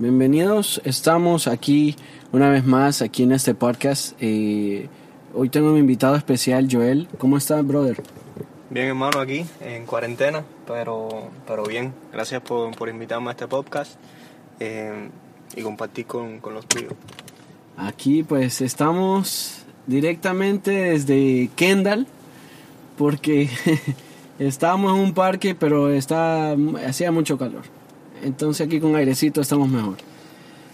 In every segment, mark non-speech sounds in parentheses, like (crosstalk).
Bienvenidos, estamos aquí una vez más, aquí en este podcast. Eh, hoy tengo un invitado especial, Joel. ¿Cómo estás, brother? Bien, hermano, aquí en cuarentena, pero, pero bien. Gracias por, por invitarme a este podcast eh, y compartir con, con los tuyos. Aquí pues estamos directamente desde Kendall, porque (laughs) estábamos en un parque, pero está, hacía mucho calor. Entonces aquí con airecito estamos mejor.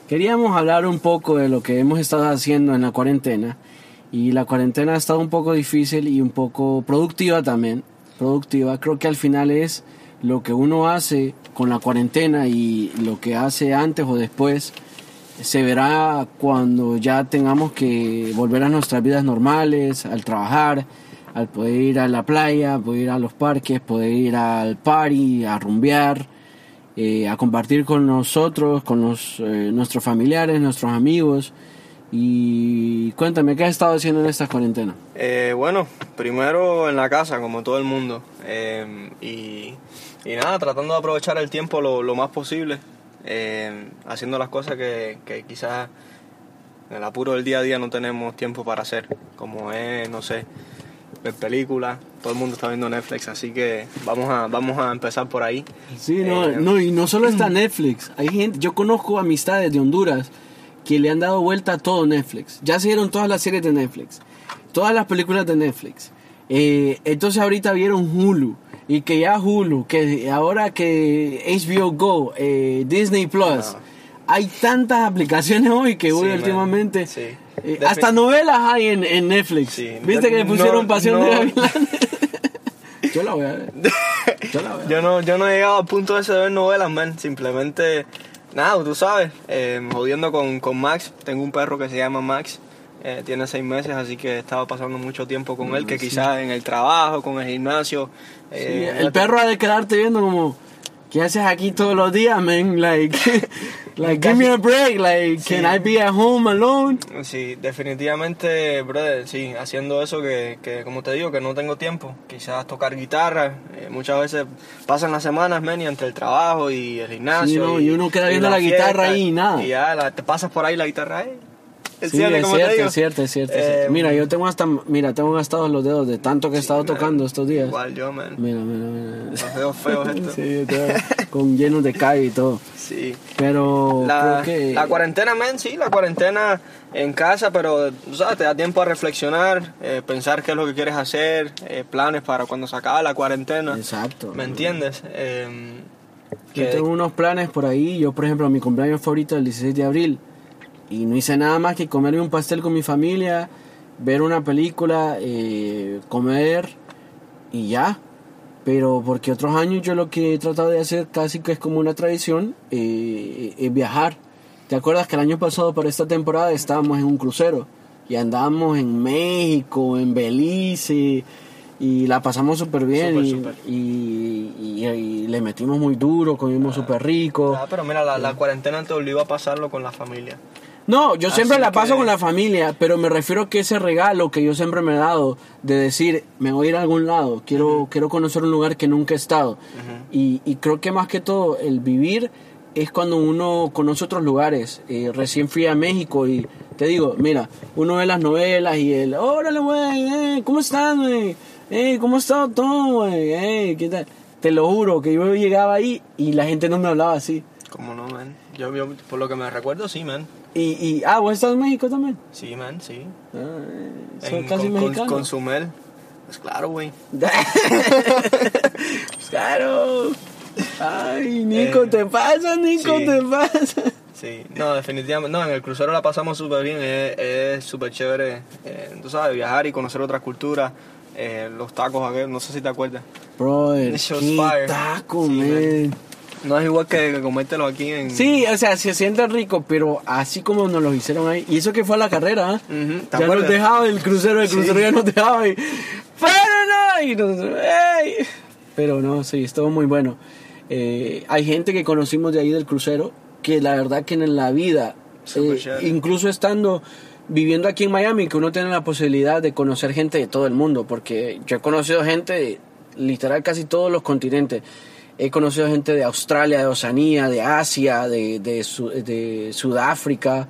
Queríamos hablar un poco de lo que hemos estado haciendo en la cuarentena. Y la cuarentena ha estado un poco difícil y un poco productiva también. Productiva, creo que al final es lo que uno hace con la cuarentena y lo que hace antes o después se verá cuando ya tengamos que volver a nuestras vidas normales, al trabajar, al poder ir a la playa, poder ir a los parques, poder ir al party, a rumbear, eh, a compartir con nosotros, con los, eh, nuestros familiares, nuestros amigos. Y cuéntame, ¿qué has estado haciendo en esta cuarentena? Eh, bueno, primero en la casa, como todo el mundo. y, y, nada, tratando de aprovechar el tiempo lo, lo más posible. haciendo las cosas que, que quizás en el apuro del día a día no tenemos tiempo para hacer. Como es, no sé, ver películas. Todo el mundo está viendo Netflix, así que vamos a, vamos a empezar por ahí. Sí, no, eh, no, y no solo está Netflix. Hay gente, yo conozco amistades de Honduras que le han dado vuelta a todo Netflix. Ya se vieron todas las series de Netflix, todas las películas de Netflix. Eh, entonces ahorita vieron Hulu y que ya Hulu, que ahora que HBO Go, eh, Disney Plus, hay tantas aplicaciones hoy que voy últimamente. Sí. Eh, hasta novelas hay en, en Netflix. ¿Viste que le pusieron Pasión de Gavilanes? Yo la voy a ver. Yo, la voy a ver. yo, no, yo no he llegado al punto ese de ver novelas, man. Simplemente, nada, tú sabes, eh, jodiendo con, con, Max. Tengo un perro que se llama Max. Eh, tiene seis meses, así que he estado pasando mucho tiempo con él, que quizás en el trabajo, con el gimnasio. el perro ha de quedarte viendo como ¿qué haces aquí todos los días, man? Like, (laughs) like give me a break, like, can I be at home alone? Sí, definitivamente, brother, sí, haciendo eso que, que como te digo, que no tengo tiempo. Quizás tocar guitarra, eh, muchas veces pasan las semanas, man, y entre el trabajo y el gimnasio. y, uno queda viendo la, guitarra ahí y nada. Y ya te pasas por ahí la guitarra ahí. Es sí, cierto, es cierto, es cierto, es cierto, eh, Mira, yo tengo hasta, mira, tengo gastados los dedos de tanto que he estado tocando estos días. Igual yo, man. Mira, mira, mira. Los dedos feos (laughs) estos. sí, con llenos de calle y todo. Sí. Pero la, creo que... La cuarentena, man, sí, la cuarentena en casa, pero, sabes, te da tiempo a reflexionar, eh, pensar qué es lo que quieres hacer, eh, planes para cuando se acabe la cuarentena. Exacto. ¿Me entiendes? Eh, yo tengo unos planes por ahí. Yo, por ejemplo, mi cumpleaños favorito el 16 de abril y no hice nada más que comerme un pastel con mi familia, ver una película, eh, comer y ya. Pero porque otros años yo lo que he tratado de hacer casi que es como una tradición, eh, es viajar. ¿Te acuerdas que el año pasado para esta temporada estábamos en un crucero y andábamos en México, en Belice y la pasamos súper bien y, y, le metimos muy duro, comimos ah. súper rico. Ah, pero mira, la, la cuarentena te obligó a pasarlo con la familia. No, yo siempre la paso con la familia, pero me refiero que ese regalo que yo siempre me he dado de decir, me voy a ir a algún lado, quiero, quiero conocer un lugar que nunca he estado. y, y, creo que más que todo el vivir es cuando uno conoce otros lugares. Eh, recién fui a México y te digo, mira, uno ve las novelas y el, órale, güey, eh, ¿cómo estás, güey? Eh, ¿cómo está todo, güey? Eh, ¿qué tal? Te lo juro que yo llegaba ahí y la gente no me hablaba así. ¿Cómo no, man? Yo, yo por lo que me recuerdo, sí, man. Y, y, ah, ¿vos estás en México también? Sí, man, sí. Ah, ¿Son casi con, Con, con Sumel. Pues claro, güey. (laughs) claro. Ay, Nico, eh, te pasa, Nico, te pasa. Sí, no, definitivamente. No, en el crucero la pasamos súper bien. Es súper chévere, eh, tú sabes, viajar y conocer otras culturas. Eh, los tacos, no sé si te acuerdas. Bro, qué taco, man. No es igual que, comértelo aquí en... Sí, o sea, se siente rico, pero así como nos lo hicieron ahí. Y eso que fue a la carrera, ¿eh? Ya nos dejaba el crucero, el crucero ya nos dejaba y... Y Pero no, sí, estuvo muy bueno. Eh, hay gente que conocimos de ahí del crucero que la verdad que en la vida, eh, incluso estando viviendo aquí en Miami, que uno tiene la posibilidad de conocer gente de todo el mundo, porque yo he conocido gente de literal casi todos los continentes. He conocido gente de Australia, de Oceanía, de Asia, de, de, de Sudáfrica.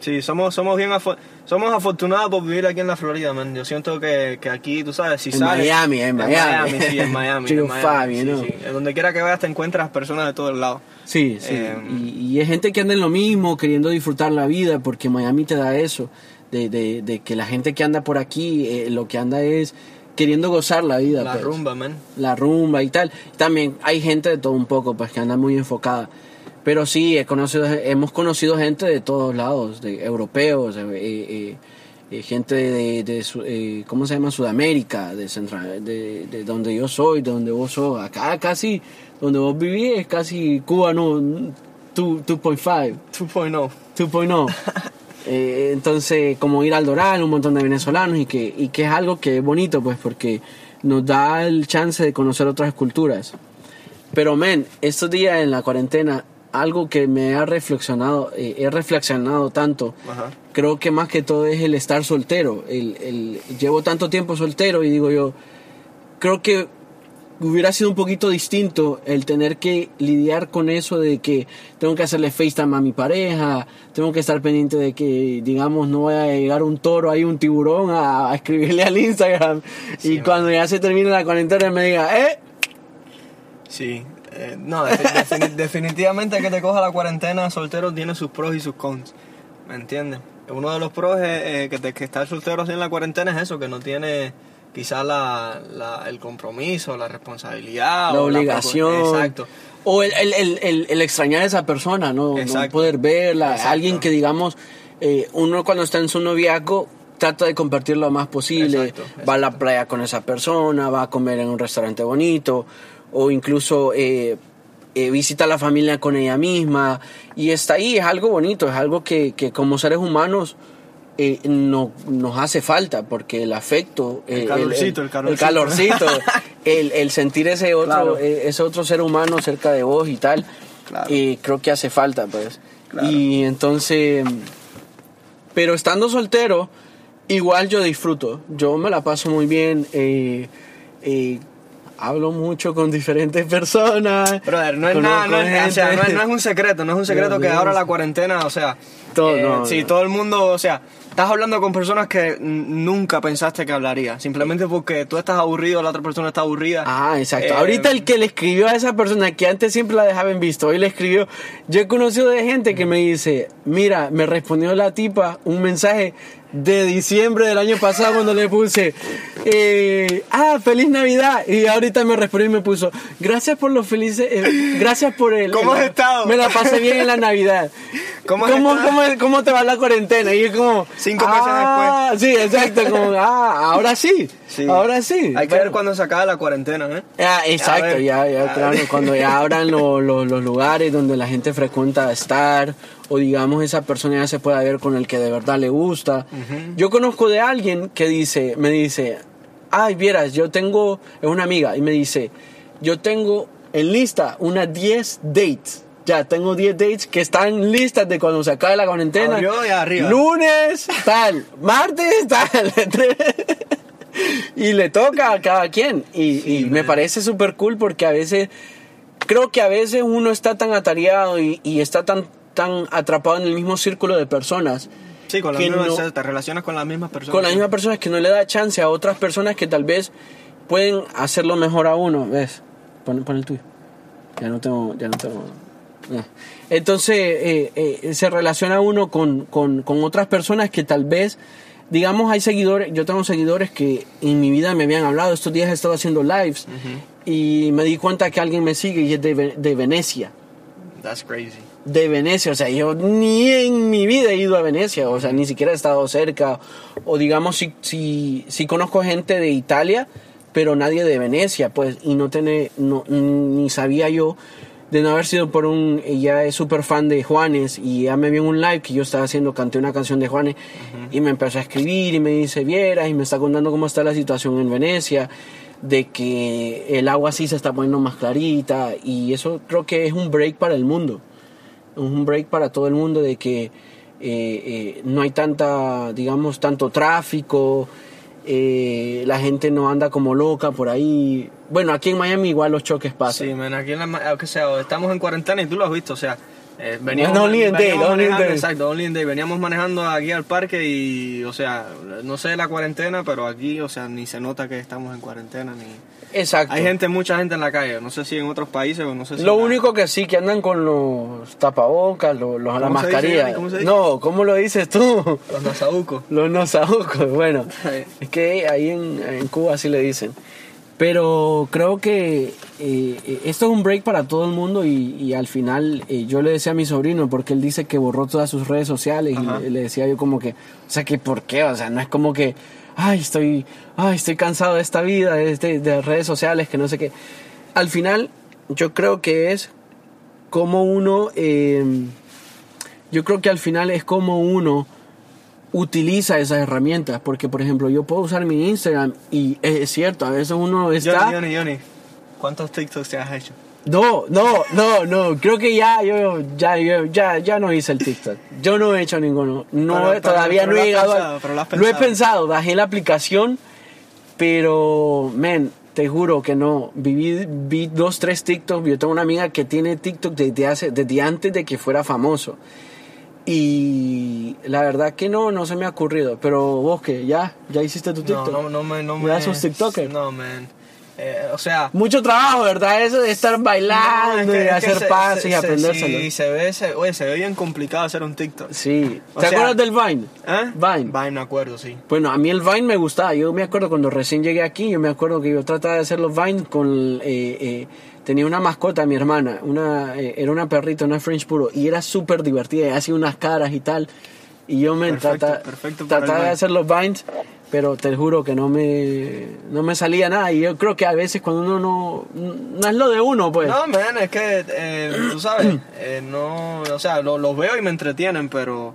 Sí, somos, somos bien afo- somos afortunados por vivir aquí en la Florida, man. Yo siento que, que aquí, tú sabes, si En sales... Miami, en Miami. sí, en (laughs) Miami. En Miami, sí, ¿no? sí. Donde quiera que vayas te encuentras personas de todos lados. Sí, sí. Eh, y, y es gente que anda en lo mismo, queriendo disfrutar la vida, porque Miami te da eso, de, de, de que la gente que anda por aquí, eh, lo que anda es queriendo gozar la vida. La pues. rumba, man. La rumba y tal. También hay gente de todo un poco, pues que anda muy enfocada. Pero sí, he conocido, hemos conocido gente de todos lados, de europeos, eh, eh, eh, gente de, de eh, ¿cómo se llama? Sudamérica, de, Central, de, de donde yo soy, de donde vos sos. Acá casi, donde vos vivís es casi Cuba, no, 2.5. 2.0. 2.0. Eh, entonces, como ir al Doral, un montón de venezolanos y que, y que es algo que es bonito, pues, porque nos da el chance de conocer otras culturas. Pero, men, estos días en la cuarentena, algo que me ha reflexionado, eh, he reflexionado tanto, Ajá. creo que más que todo es el estar soltero. El, el- llevo tanto tiempo soltero y digo yo, creo que hubiera sido un poquito distinto el tener que lidiar con eso de que tengo que hacerle FaceTime a mi pareja, tengo que estar pendiente de que, digamos, no vaya a llegar un toro ahí, un tiburón a, a escribirle al Instagram Sí, y man. cuando ya se termine la cuarentena me diga, eh, Sí. Eh, no, defi- defini- definitivamente que te coja la cuarentena soltero tiene sus pros y sus cons. ¿Me entiendes? Uno de los pros es, eh, que, te- que estar soltero así en la cuarentena es eso, que no tiene quizás la, la- el compromiso, la responsabilidad. la o obligación. exacto. O el, el, el, extrañar a esa persona, ¿no? No poder verla. Exacto. Alguien que, digamos, eh, uno cuando está en su noviazgo trata de compartir lo más posible. Exacto, Va a la playa con esa persona, va a comer en un restaurante bonito, o incluso eh, eh, visita a la familia con ella misma. Y está ahí, es algo bonito, es algo que, que como seres humanos eh, no, nos hace falta, porque el afecto, El eh, calorcito, el el calorcito. calorcito, (laughs) el, el sentir ese otro, Claro. eh, ese otro ser humano cerca de vos y tal, Claro. eh, creo que hace falta, pues. Claro. Y entonces, pero estando soltero, igual yo disfruto, yo me la paso muy bien, eh, hablo mucho con diferentes personas. Brother, no es nada, no es, o sea, no, es, no es un secreto, no es un secreto Dios que mío. ahora la cuarentena, o sea, Todo, no, sí, todo el mundo, o sea, estás hablando con personas que nunca pensaste que hablaría, simplemente porque tú estás aburrido, la otra persona está aburrida. Ah, exacto. Eh, Ahorita el que le escribió a esa persona que antes siempre la dejaba en visto, hoy le escribió. Yo he conocido de gente que me dice, mira, me respondió la tipa un mensaje de diciembre del año pasado cuando le puse, eh, ah, feliz Navidad. Y ahorita me respondió y me puso, gracias por los felices, eh, gracias por el... ¿Cómo has estado? Me la pasé bien en la Navidad. ¿Cómo ¿Cómo, cómo, cómo te va la cuarentena? Y es como... Cinco meses ah, Sí, exacto, como, ah, ahora sí, Sí. ahora sí. Hay que Pero- ver cuando se acaba la cuarentena, ¿eh? Ah, exacto, ya, ya, claro, cuando ya abran lo- lo- los lugares donde la gente frecuenta estar, o digamos esa persona ya se pueda ver con el que de verdad le gusta. Yo conozco de alguien que dice, me dice, ay, vieras, yo tengo, es una amiga, y me dice, yo tengo en lista unas 10 dates. Ya, tengo 10 dates que están listas de cuando se acabe la cuarentena. Abrió y arriba. Lunes, tal. Martes, tal. (laughs) y le toca a cada quien. Y, Sí, y me parece súper cool porque a veces, creo que a veces uno está tan atareado y, y está tan, tan atrapado en el mismo círculo de personas. Sí, con que mismas, no- o sea, te relacionas con las mismas personas. con las mismas personas que no le da chance a otras personas que tal vez pueden hacerlo mejor a uno. ¿Ves? Pon, pon el tuyo. Ya no tengo. Ya no tengo. Entonces eh, eh, se relaciona uno con, con, con otras personas que tal vez, digamos, hay seguidores. Yo tengo seguidores que en mi vida me habían hablado. Estos días he estado haciendo lives y me di cuenta que alguien me sigue y es de, Ve- de Venecia That's crazy. de Venecia, o sea, yo ni en mi vida he ido a Venecia, o sea, ni siquiera he estado cerca, o digamos, si, si, si conozco gente de Italia, pero nadie de Venecia, pues, y no tiene, no, ni sabía yo de no haber sido por un, ella es súper fan de Juanes, y ya me vio un live que yo estaba haciendo, canté una canción de Juanes, y me empezó a escribir, y me dice, vieras, y me está contando cómo está la situación en Venecia, de que el agua sí se está poniendo más clarita, y eso creo que es un break para el mundo un break para todo el mundo de que eh, eh, no hay tanta, digamos, tanto tráfico, eh, la gente no anda como loca por ahí. Bueno, aquí en Miami igual los choques pasan. Sí, man, aquí en la, ma- que sea, estamos en cuarentena y tú lo has visto, o sea, eh, veníamos, No, only in day, veníamos only day. exacto, only day, veníamos manejando aquí al parque y, o sea, no sé la cuarentena, pero aquí, o sea, ni se nota que estamos en cuarentena, ni... Exacto. Hay gente, mucha gente en la calle, no sé si en otros países o no sé si... Lo la- único que sí, que andan con los tapabocas, los, los- la ¿Cómo se dice, mascarilla. ¿Cómo se dice? No, ¿cómo lo dices tú? Los nasabucos. Los nosabucos, bueno. Es que ahí en, en Cuba así le dicen. Pero creo que eh, esto es un break para todo el mundo y, y al final eh, yo le decía a mi sobrino, porque él dice que borró todas sus redes sociales Ajá. y le, le decía yo como que, o sea, que ¿por qué? O sea, no es como que, ay, estoy, ay, estoy cansado de esta vida, de, este- de redes sociales, que no sé qué. Al final yo creo que es como uno, eh, yo creo que al final es como uno utiliza esas herramientas, porque por ejemplo yo puedo usar mi Instagram y es cierto, a veces uno está... Johnny, Johnny, Johnny, ¿cuántos TikToks te has hecho? No, no, no, no, creo que ya yo ya, yo- ya, ya no hice el TikTok. Yo no he hecho ninguno. No, Pero- he- pero- todavía pero no lo he llegado. pensado, pero lo has he pensado. bajé la aplicación, pero, men, te juro que no. Viví, vi dos, tres TikToks. Yo tengo una amiga que tiene TikTok desde, hace, desde antes de que fuera famoso. Y la verdad que no, no se me ha ocurrido. Pero vos que ya, ya hiciste tu No, TikTok. no, no me... No me ¿Ya sos TikToker? No, man. Eh, o sea... Mucho trabajo, ¿verdad? Eso de estar bailando No, es y que- hacer se- pases se- y se- aprendérselo. Sí, se ve, se, oye, se ve bien complicado hacer un TikTok. Sí. O ¿Te sea- acuerdas del Vine? ¿Eh? Vine. Vine, me acuerdo, sí. Bueno, a mí el Vine me gustaba. Yo me acuerdo cuando recién llegué aquí, yo me acuerdo que yo trataba de hacer los Vine con... eh, eh, tenía una mascota, mi hermana. Una, eh, era una perrita, una French Puro. Y era súper divertida. y hacía unas caras y tal. Y yo me Perfecto, trata- perfecto trataba de hacer los Vines. Pero te juro que no me, no me salía nada. Y yo creo que a veces cuando uno no... No es lo de uno, pues. No, man, es que, eh, tú sabes, eh, no, o sea, lo- los veo y me entretienen, pero,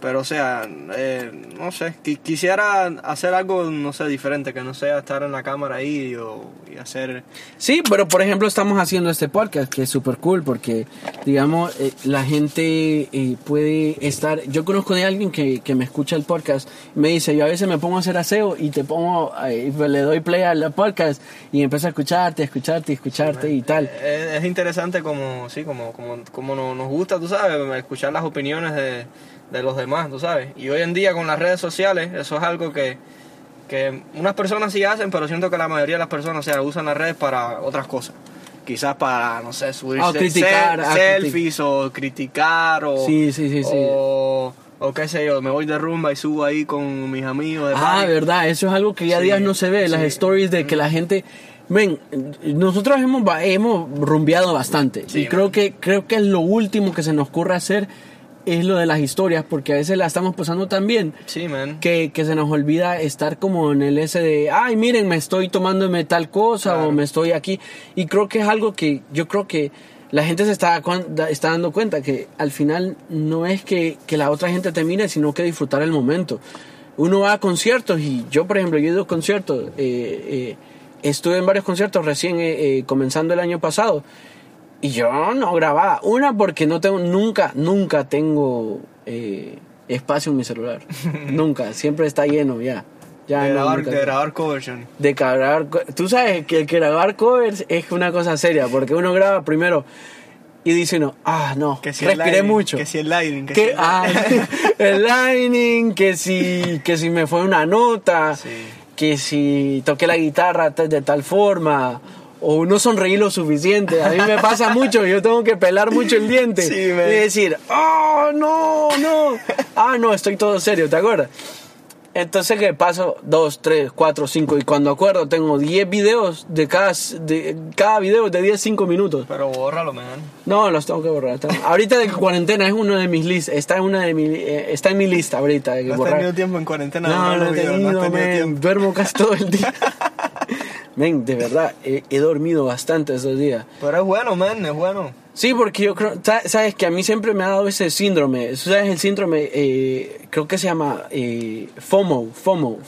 pero, o sea, eh, no sé, qui- quisiera hacer algo, no sé, diferente, que no sea estar en la cámara ahí o, y hacer... Sí, pero por ejemplo estamos haciendo este podcast que es súper cool porque, digamos, eh, la gente eh, puede estar... Yo conozco de alguien que, que me escucha el podcast me dice, yo a veces me pongo a hacer aseo y te pongo, eh, le doy play al podcast y empiezo a escucharte, escucharte, escucharte y tal. Es, es interesante como, sí, como, como, como no- nos gusta, tú sabes, escuchar las opiniones de, de los demás, tú sabes. Y hoy en día con las redes sociales, eso es algo que, que unas personas sí hacen, pero siento que la mayoría de las personas, o sea, usan las redes para otras cosas. Quizás para, no sé, subir Ah, criticar, ah, selfies o criticar o, Sí, sí, sí, sí. o, o qué sé yo, me voy de rumba y subo ahí con mis amigos. De Ah, party. verdad, eso es algo que ya Sí, días no se ve, las sí. stories de que la gente... Ven, nosotros hemos, hemos rumbeado bastante Sí, y creo que, creo que lo último que se nos ocurre hacer es lo de las historias porque a veces la estamos pasando tan bien Sí, man. que, que se nos olvida estar como en el ese de, ay, miren, me estoy tomándome tal cosa Claro. o me estoy aquí. Y creo que es algo que yo creo que la gente se está, está dando cuenta que al final no es que, que la otra gente te mire, sino que disfrutar el momento. Uno va a conciertos y yo, por ejemplo, yo he ido a conciertos, eh, eh, estuve en varios conciertos recién eh, eh, comenzando el año pasado. Y yo no grababa. Una porque no tengo, nunca, nunca tengo eh, espacio en mi celular. (laughs) nunca. Siempre está lleno ya. Ya de, no, grabar, nunca. de grabar covers, Johnny. De grabar Tú sabes que el que grabar covers es una cosa seria. Porque uno graba primero y dice uno, ah, no, Que si respiré mucho. Que si el lighting, que, Que, si el- ah, (laughs) el lining, que si, que si me fue una nota, Sí. que si toqué la guitarra ta- de tal forma, o no sonreí lo suficiente. A mí me pasa mucho, yo tengo que pelar mucho el diente Sí, y decir, oh, no, no, ah, no, estoy todo serio, ¿te acuerdas? Entonces que paso dos, tres, cuatro, cinco y cuando acuerdo tengo 10 videos de cada, de cada video de 10, 5 minutos. Pero bórralo, man. No, los tengo que borrar. Ahorita de cuarentena es uno de mis listas. Está en una de mi, eh, está en mi lista ahorita de que No has borrar. tenido tiempo en cuarentena. No, no los he videos, tenido, no has tenido tiempo. Duermo casi todo el día. (laughs) Men, de verdad, he, he dormido bastante esos días. Pero es bueno, man, es bueno. Sí, porque yo creo, sa- sabes que a mí siempre me ha dado ese síndrome. ¿Sabes el síndrome? Eh, creo que se llama eh, FOMO, FOMO.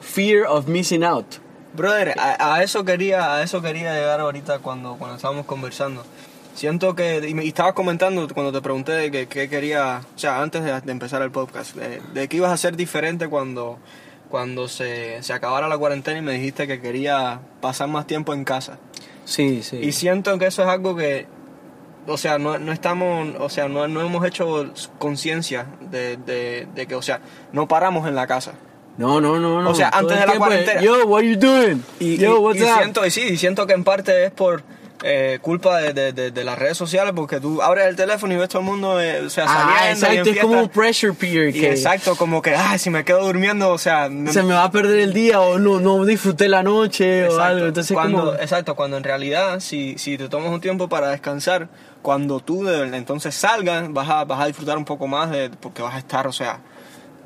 Fear of Missing Out. Brother, a, a eso quería, a eso quería llegar ahorita cuando, cuando estábamos conversando. Siento que, y, me, y estabas comentando cuando te pregunté de que, qué quería, o sea, antes de, de empezar el podcast, de, de que ibas a ser diferente cuando, cuando se, se acabara la cuarentena y me dijiste que quería pasar más tiempo en casa. Sí, sí. Y siento que eso es algo que, o sea, no, no estamos, o sea, no, no hemos hecho conciencia de, de, de que, o sea, no paramos en la casa. No, no, no, no. O sea, antes de la cuarentena. Yo, what you doing? Y, Yo, y- what's y up? siento, y sí, y siento que en parte es por eh, culpa de, de- de- de las redes sociales, porque tú abres el teléfono y ves todo el mundo, eh, o sea, Ah, saliendo exacto, es como un pressure peer Y que exacto, como que, ay, si me quedo durmiendo, o sea, no- se me va a perder el día o no, no disfruté la noche o algo. Entonces, cuando, como... Exacto, cuando en realidad, si, si te tomas un tiempo para descansar, cuando tú de- entonces salgas, vas a, vas a disfrutar un poco más, de, porque vas a estar, o sea,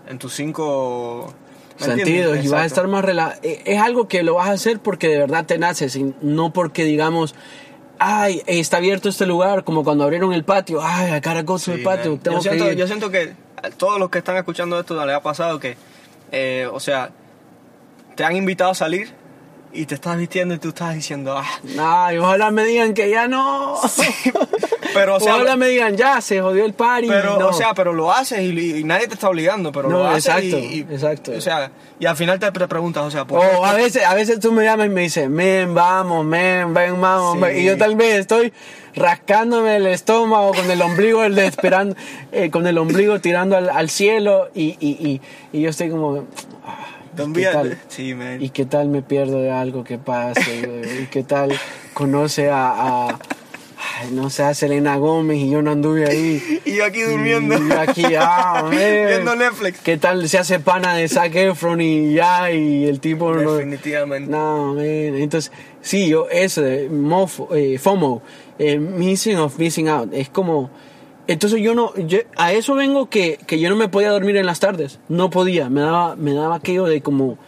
en tus cinco. Sentidos y vas a estar más relajado. Es algo que lo vas a hacer porque de verdad te naces y no porque digamos, ay, está abierto este lugar, como cuando abrieron el patio, ay, go to Sí, el patio, man. tengo yo, siento, que ir. yo siento que a todos los que están escuchando esto le ha pasado que, eh, o sea, te han invitado a salir y te estás vistiendo y tú estás diciendo, ah, Ay, ojalá me digan que ya no. (laughs) pero o sea, ojalá me digan ya, se jodió el party. pero, no. o sea, pero lo haces y, y nadie te está obligando, pero No, lo haces exacto, y, y- exacto. o sea, y al final te, preguntas, o sea, ¿por qué O a veces, a veces tú me llamas y me dices, men, vamos, men, ven, vamos. Sí. men". Y yo tal vez estoy rascándome el estómago con el ombligo, el de esperando, eh, con el ombligo tirando al, al cielo y, y, y, yo estoy como, ah, ¿y qué tal? Sí, man. ¿Y qué tal me pierdo de algo que pase? ¿Y qué tal conoce a, a- ay, no sé, a Selena Gómez y yo no anduve ahí? (laughs) Y yo aquí durmiendo. Y yo aquí, ah, (laughs) man. Viendo Netflix. ¿Qué tal se hace pana de Zac Efron y ya? Y el tipo no... Definitivamente. No, man. Entonces, sí, yo, eso de mofo, eh, FOMO, eh, missing of missing out, es como. Entonces yo no, yo- a eso vengo que, que yo no me podía dormir en las tardes, no podía, me daba, me daba aquello de como,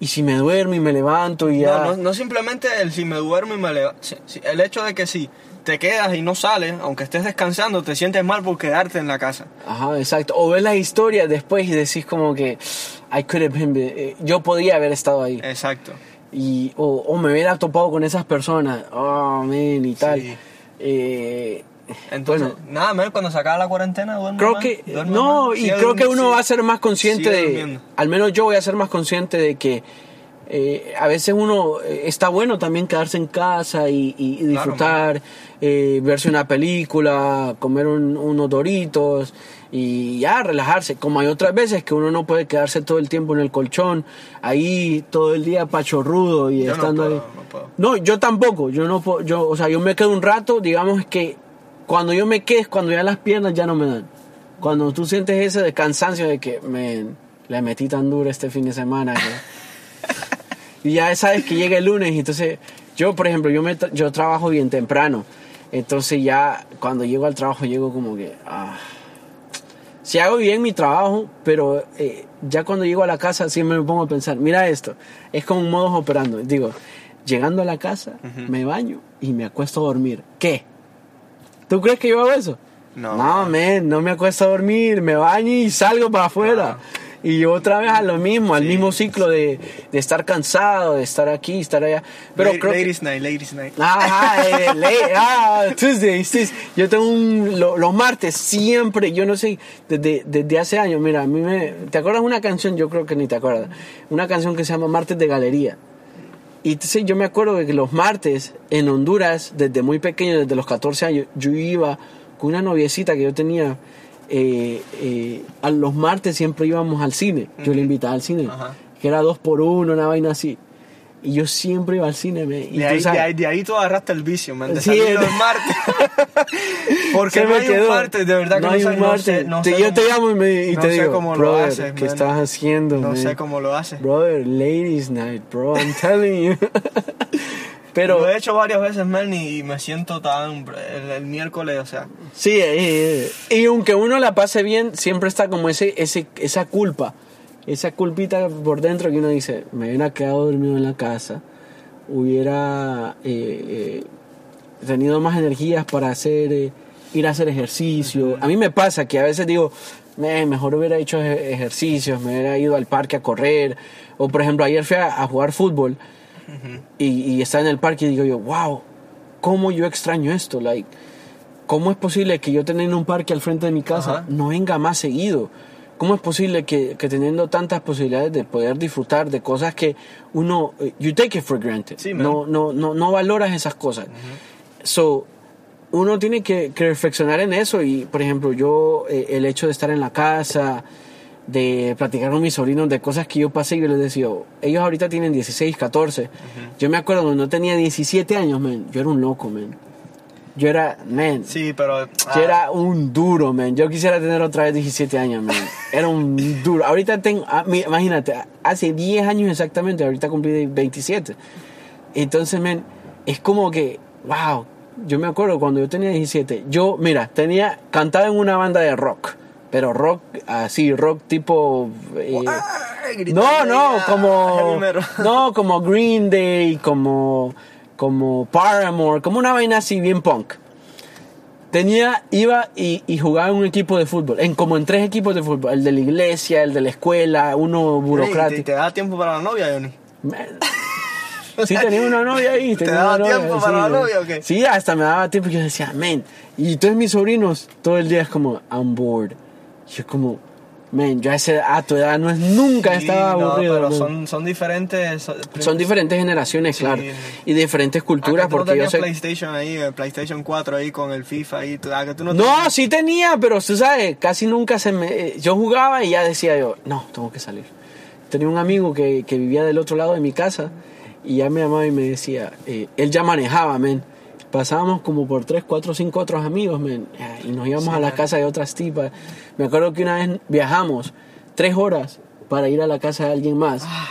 y si me duermo y me levanto y ya. No, no, no simplemente el si me duermo y me levanto. El hecho de que si te quedas y no sales, aunque estés descansando, te sientes mal por quedarte en la casa. Ajá, exacto. O ves la historia después y decís como que, I could have been, eh, yo podía haber estado ahí. Exacto. y o, o me hubiera topado con esas personas, oh, man, y tal. Sí. Eh, Entonces, Bueno. nada, man, cuando se acaba la cuarentena, duerme creo que duerme no y creo que uno va a ser más consciente de durmiendo. al menos yo voy a ser más consciente de que eh, a veces uno eh, está bueno también quedarse en casa y, y- y disfrutar eh, verse una película comer un- unos doritos y ya relajarse como hay otras veces que uno no puede quedarse todo el tiempo en el colchón ahí todo el día pachorrudo y Yo no estando puedo, ahí no puedo. no, yo tampoco, yo no puedo, yo, o sea, yo me quedo un rato, digamos que cuando yo me quedo es cuando ya las piernas ya no me dan. Cuando tú sientes ese de cansancio de que me le metí tan duro este fin de semana que- (laughs) y ya sabes que llega el lunes entonces yo, por ejemplo, yo me tra- yo trabajo bien temprano. Entonces ya cuando llego al trabajo llego como que ah, si hago bien mi trabajo, pero eh, ya cuando llego a la casa siempre me pongo a pensar, mira esto, es como un modo operando. Digo, llegando a la casa, me baño y me acuesto a dormir. ¿Qué? ¿Tú crees que yo hago eso? No. No, men, no me acuesto a dormir, me baño y salgo para afuera. Y otra vez a lo mismo, al mismo ciclo de, de estar cansado, de estar aquí, estar allá. Pero La- creo que... ladies night, ladies night. Ajá, (laughs) eh, le- ah, Tuesdays, Tuesdays. Yo tengo un, lo- los martes siempre, yo no sé, desde, desde hace años, mira, a mí me... ¿Te acuerdas de una canción? Yo creo que ni te acuerdas. Una canción que se llama Martes de Galería. Y entonces yo me acuerdo de que los martes en Honduras, desde muy pequeño, desde los 14 años, yo iba con una noviecita que yo tenía. Eh, eh, a los martes siempre íbamos al cine. Yo le invitaba al cine. Ajá. Que era dos por uno, una vaina así. Y yo siempre iba al cine. y De ahí, sabes- de, ahí, de ahí tú agarraste el vicio, man. De Sí, salir los martes. (laughs) Porque no me hay un martes, de verdad que no, hay sé, un no martes. no Te- sé yo te cómo- llamo y, me, y no te sé digo, cómo lo brother, haces, ¿qué man. estás haciendo, No man? sé cómo lo haces. Brother, ladies night, bro, I'm telling you. (laughs) Pero, Lo he hecho varias veces, man, y me siento tan... El, el miércoles, o sea... sí, eh, eh, y aunque uno la pase bien, siempre está como ese, ese, esa culpa, esa culpita por dentro que uno dice, me hubiera quedado dormido en la casa, hubiera eh, eh, tenido más energías para hacer, eh, ir a hacer ejercicio. A mí me pasa que a veces digo, "Me, mejor hubiera hecho ej- ejercicios, me hubiera ido al parque a correr, o por ejemplo ayer fui a, a jugar fútbol y, y estaba en el parque y digo yo, wow, ¿cómo yo extraño esto? Like, ¿Cómo es posible que yo teniendo un parque al frente de mi casa Ajá. no venga más seguido? ¿cómo es posible que, que teniendo tantas posibilidades de poder disfrutar de cosas que uno, eh, you take it for granted, Sí, no, no, no, no valoras esas cosas. So, uno tiene que, que reflexionar en eso y, por ejemplo, yo, eh, el hecho de estar en la casa, de platicar con mis sobrinos de cosas que yo pasé y yo les decía, ellos ahorita tienen 16, 14. Yo me acuerdo cuando tenía 17 años, man, yo era un loco, man. Yo era, man, Sí, pero... yo ah, era un duro, man. Yo quisiera tener otra vez 17 años, man. Era un (laughs) duro. Ahorita tengo, ah, imagínate, hace 10 años exactamente, ahorita cumplí 27. Entonces, man, es como que, wow. Yo me acuerdo cuando yo tenía 17, yo, mira, tenía, cantaba en una banda de rock. Pero rock, así, rock tipo... eh, no, no, ah, como. (laughs) (laughs) No, como Green Day, como. Como Paramore, como una vaina así bien punk. Tenía, iba y, y jugaba en un equipo de fútbol, en como en tres equipos de fútbol, el de la iglesia, el de la escuela, uno Ey, ¿Te, burocrático. te da tiempo para la novia, Johnny? Sí, tenía una novia ahí. (laughs) ¿Te daba una novia, tiempo para la man. novia o qué? Sí, hasta me daba tiempo. Yo decía, man. Y entonces mis sobrinos, todo el día es como, I'm bored. Yo como, man, yo a, ese, a tu edad no es, nunca Sí, estaba no, aburrido. pero man. son, son diferentes... Son, Son diferentes generaciones, Sí. claro. Y diferentes culturas, que tú no porque yo tenías sé... PlayStation ahí, el PlayStation 4 ahí con el FIFA ahí. ah, que tú no, No, sí tenía, pero tú sabes, casi nunca se me... eh, Yo jugaba y ya decía yo, no, tengo que salir. Tenía un amigo que, que vivía del otro lado de mi casa y ya me llamaba y me decía, eh, él ya manejaba, men. Pasábamos como por tres, cuatro, cinco otros amigos, ah, y nos íbamos Sí, a la man. casa de otras tipas. Me acuerdo que una vez viajamos tres horas para ir a la casa de alguien más. Ah,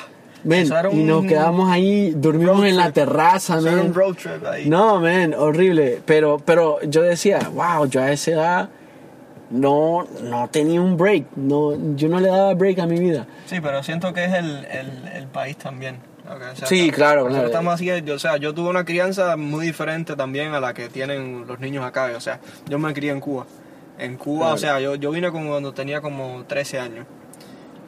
era y nos quedamos ahí, dormimos en la terraza, men. un road trip ahí. No, man, horrible. Pero, pero yo decía, wow, yo a esa edad no, no tenía un break. No, yo no le daba break a mi vida. Sí, pero siento que es el, el, el país también. Ok, o sea, Sí, claro, claro. Estamos así, yo, o sea, yo tuve una crianza muy diferente también a la que tienen los niños acá. O sea, yo me crié en Cuba. En Cuba, Claro. o sea, yo, yo vine como cuando tenía como 13 años.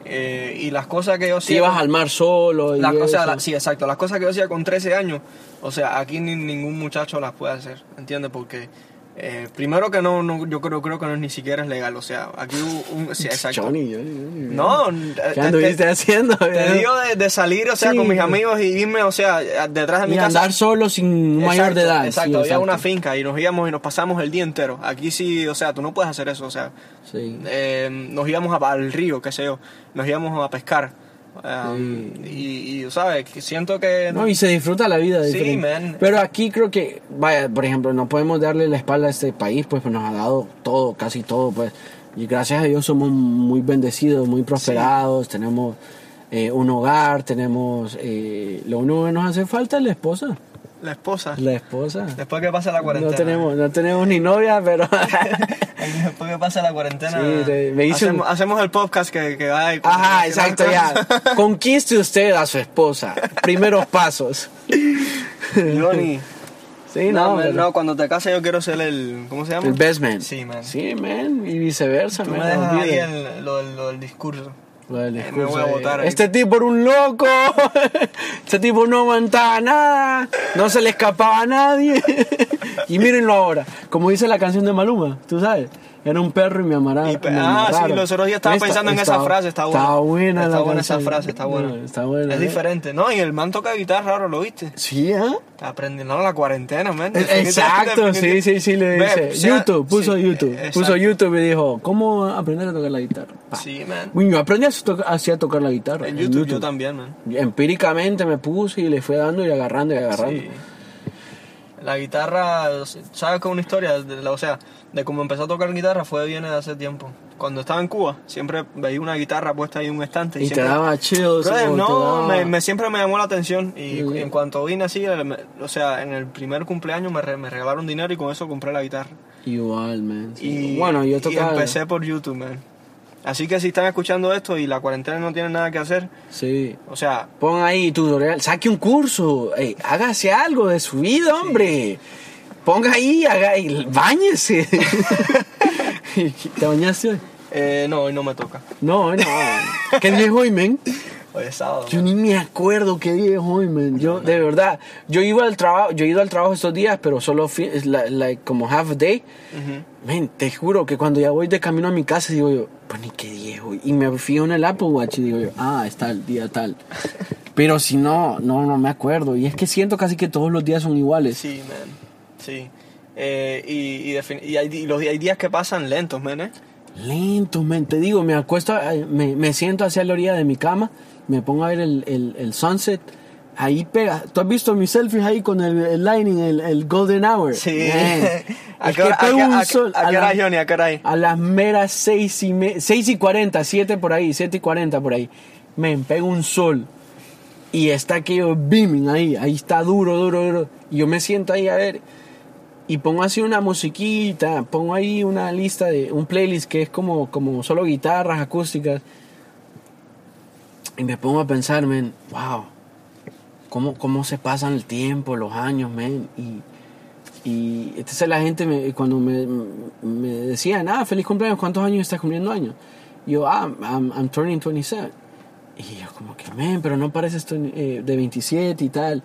Eh, y las cosas que yo hacía... ibas al mar solo y las cosas, la- sí, exacto. Las cosas que yo hacía con 13 años, o sea, aquí ni, ningún muchacho las puede hacer, ¿entiendes? Porque eh, primero que no, no, yo creo, creo que no es ni siquiera es legal, o sea, aquí un... Sí, exacto. Johnny, Johnny, Johnny. No, ¿Qué te, anduviste te- haciendo? te digo de, de salir, o sea, Sí. con mis amigos y irme, o sea, detrás de mi y casa. andar solo sin un mayor de edad. Exacto, sí, había una finca y nos íbamos y nos pasamos el día entero. Aquí sí, o sea, tú no puedes hacer eso, o sea, Sí. eh, nos íbamos a- al río, qué sé yo, nos íbamos a pescar. Sí. y, y, ¿sabes? Siento que... No, y se disfruta la vida Sí, man. Pero aquí creo que, vaya, por ejemplo, no podemos darle la espalda a este país, pues, pues nos ha dado todo, casi todo, pues. Y gracias a Dios somos muy bendecidos, muy prosperados, tenemos eh, un hogar, tenemos... eh, lo único que nos hace falta es la esposa. La esposa. La esposa. Después que pase la cuarentena. No tenemos, no tenemos ni novia, pero... (laughs) Después que pase la cuarentena. Sí, te- me hice un- hacemos, el podcast que, que va. Ajá, exacto, ya. (laughs) Conquiste usted a su esposa. Primeros pasos. (laughs) Johnny. Sí, No, no, man, pero- no, cuando te cases yo quiero ser el. ¿Cómo se llama? El best man. Sí, man. Sí, man. Y viceversa, Tú man. me dejas ahí el- lo, lo discurso. Eh, me discurso voy a de, botar ahí. Este tipo era un loco. (laughs) este tipo no aguantaba nada. No se le escapaba a nadie. (laughs) y mírenlo ahora. Como dice la canción de Maluma, tú sabes. Era un perro y me amará. Y pe- ah, sí, los otros días estaba pensando en esa frase, está buena. Está buena Está la buena esa frase, está buena. No, está buena. Es ¿eh? diferente, ¿no? Y el man toca guitarra ahora, ¿lo viste? Sí, ¿eh? Aprendiendo la cuarentena, man. Exacto, sí, sí, sí, le dice. sea, YouTube, puso sí, YouTube. exacto. Puso YouTube y dijo, ¿cómo aprender a tocar la guitarra? Pa. Sí, man. Yo aprendí así a tocar la guitarra. En YouTube, yo también, man. Empíricamente me puse y le fui dando y agarrando y agarrando. Sí. La guitarra, ¿sabes con una historia? De la- o sea, de cómo empezó a tocar guitarra fue viene de hace tiempo. Cuando estaba en Cuba, siempre veía una guitarra puesta ahí en un estante. Y te siempre- daba te no, daba- me, me- siempre me llamó la atención y en cuanto vine así, me- o sea, en el primer cumpleaños me, re- me regalaron dinero y con eso compré la guitarra. Igual, man. Y, bueno, yo y tocaba. empecé por YouTube, man. Así que si están escuchando esto y la cuarentena no tienen nada que hacer, Sí. o sea, Pon ahí tutorial. Saque un curso. Ey, hágase algo de su vida, hombre. Ponga ahí, haga, y bañese. (laughs) ¿Te bañaste hoy? eh, no, hoy no me toca. No, no. ¿Qué día es hoy, men? Hoy es sábado. Yo ni me acuerdo qué día es hoy, man. Yo, de verdad, yo iba al trabajo, yo he ido al trabajo estos días, pero solo la- like, como half a day. Men, te juro que cuando ya voy de camino a mi casa digo yo, pues ni qué día. Y me fijo en el Apple Watch y digo yo, ah, está el día tal. (laughs) Pero si no, no, no me acuerdo. Y es que siento casi que todos los días son iguales. Sí, man. Sí. Eh, y, y, y hay, y los, hay días que pasan lentos, man, ¿eh? Lento, men. Te digo, me acuesto, me, me siento hacia la orilla de mi cama, me pongo a ver el, el, el sunset. Ahí pega. ¿Tú has visto mis selfies ahí con el, el lighting, el, el golden hour? Sí. (laughs) Man, ¿A qué Johnny? ¿A qué a las meras 6 y, me, 6 y 40, 7 por ahí, 7 y 40 por ahí. Me pega un sol. Y está aquello beaming ahí, ahí está duro, duro, duro. Y yo me siento ahí a ver. Y pongo así una musiquita, pongo ahí una lista de un playlist que es como, como solo guitarras acústicas. Y me pongo a pensar, men, wow, cómo, cómo se pasan el tiempo, los años, men. Y, y entonces la gente cuando me, me decían, ah, feliz cumpleaños, ¿cuántos años estás cumpliendo años? Yo, ah, I'm, I'm turning 27. Y yo como que, men, pero no pareces eh, de 27 y tal.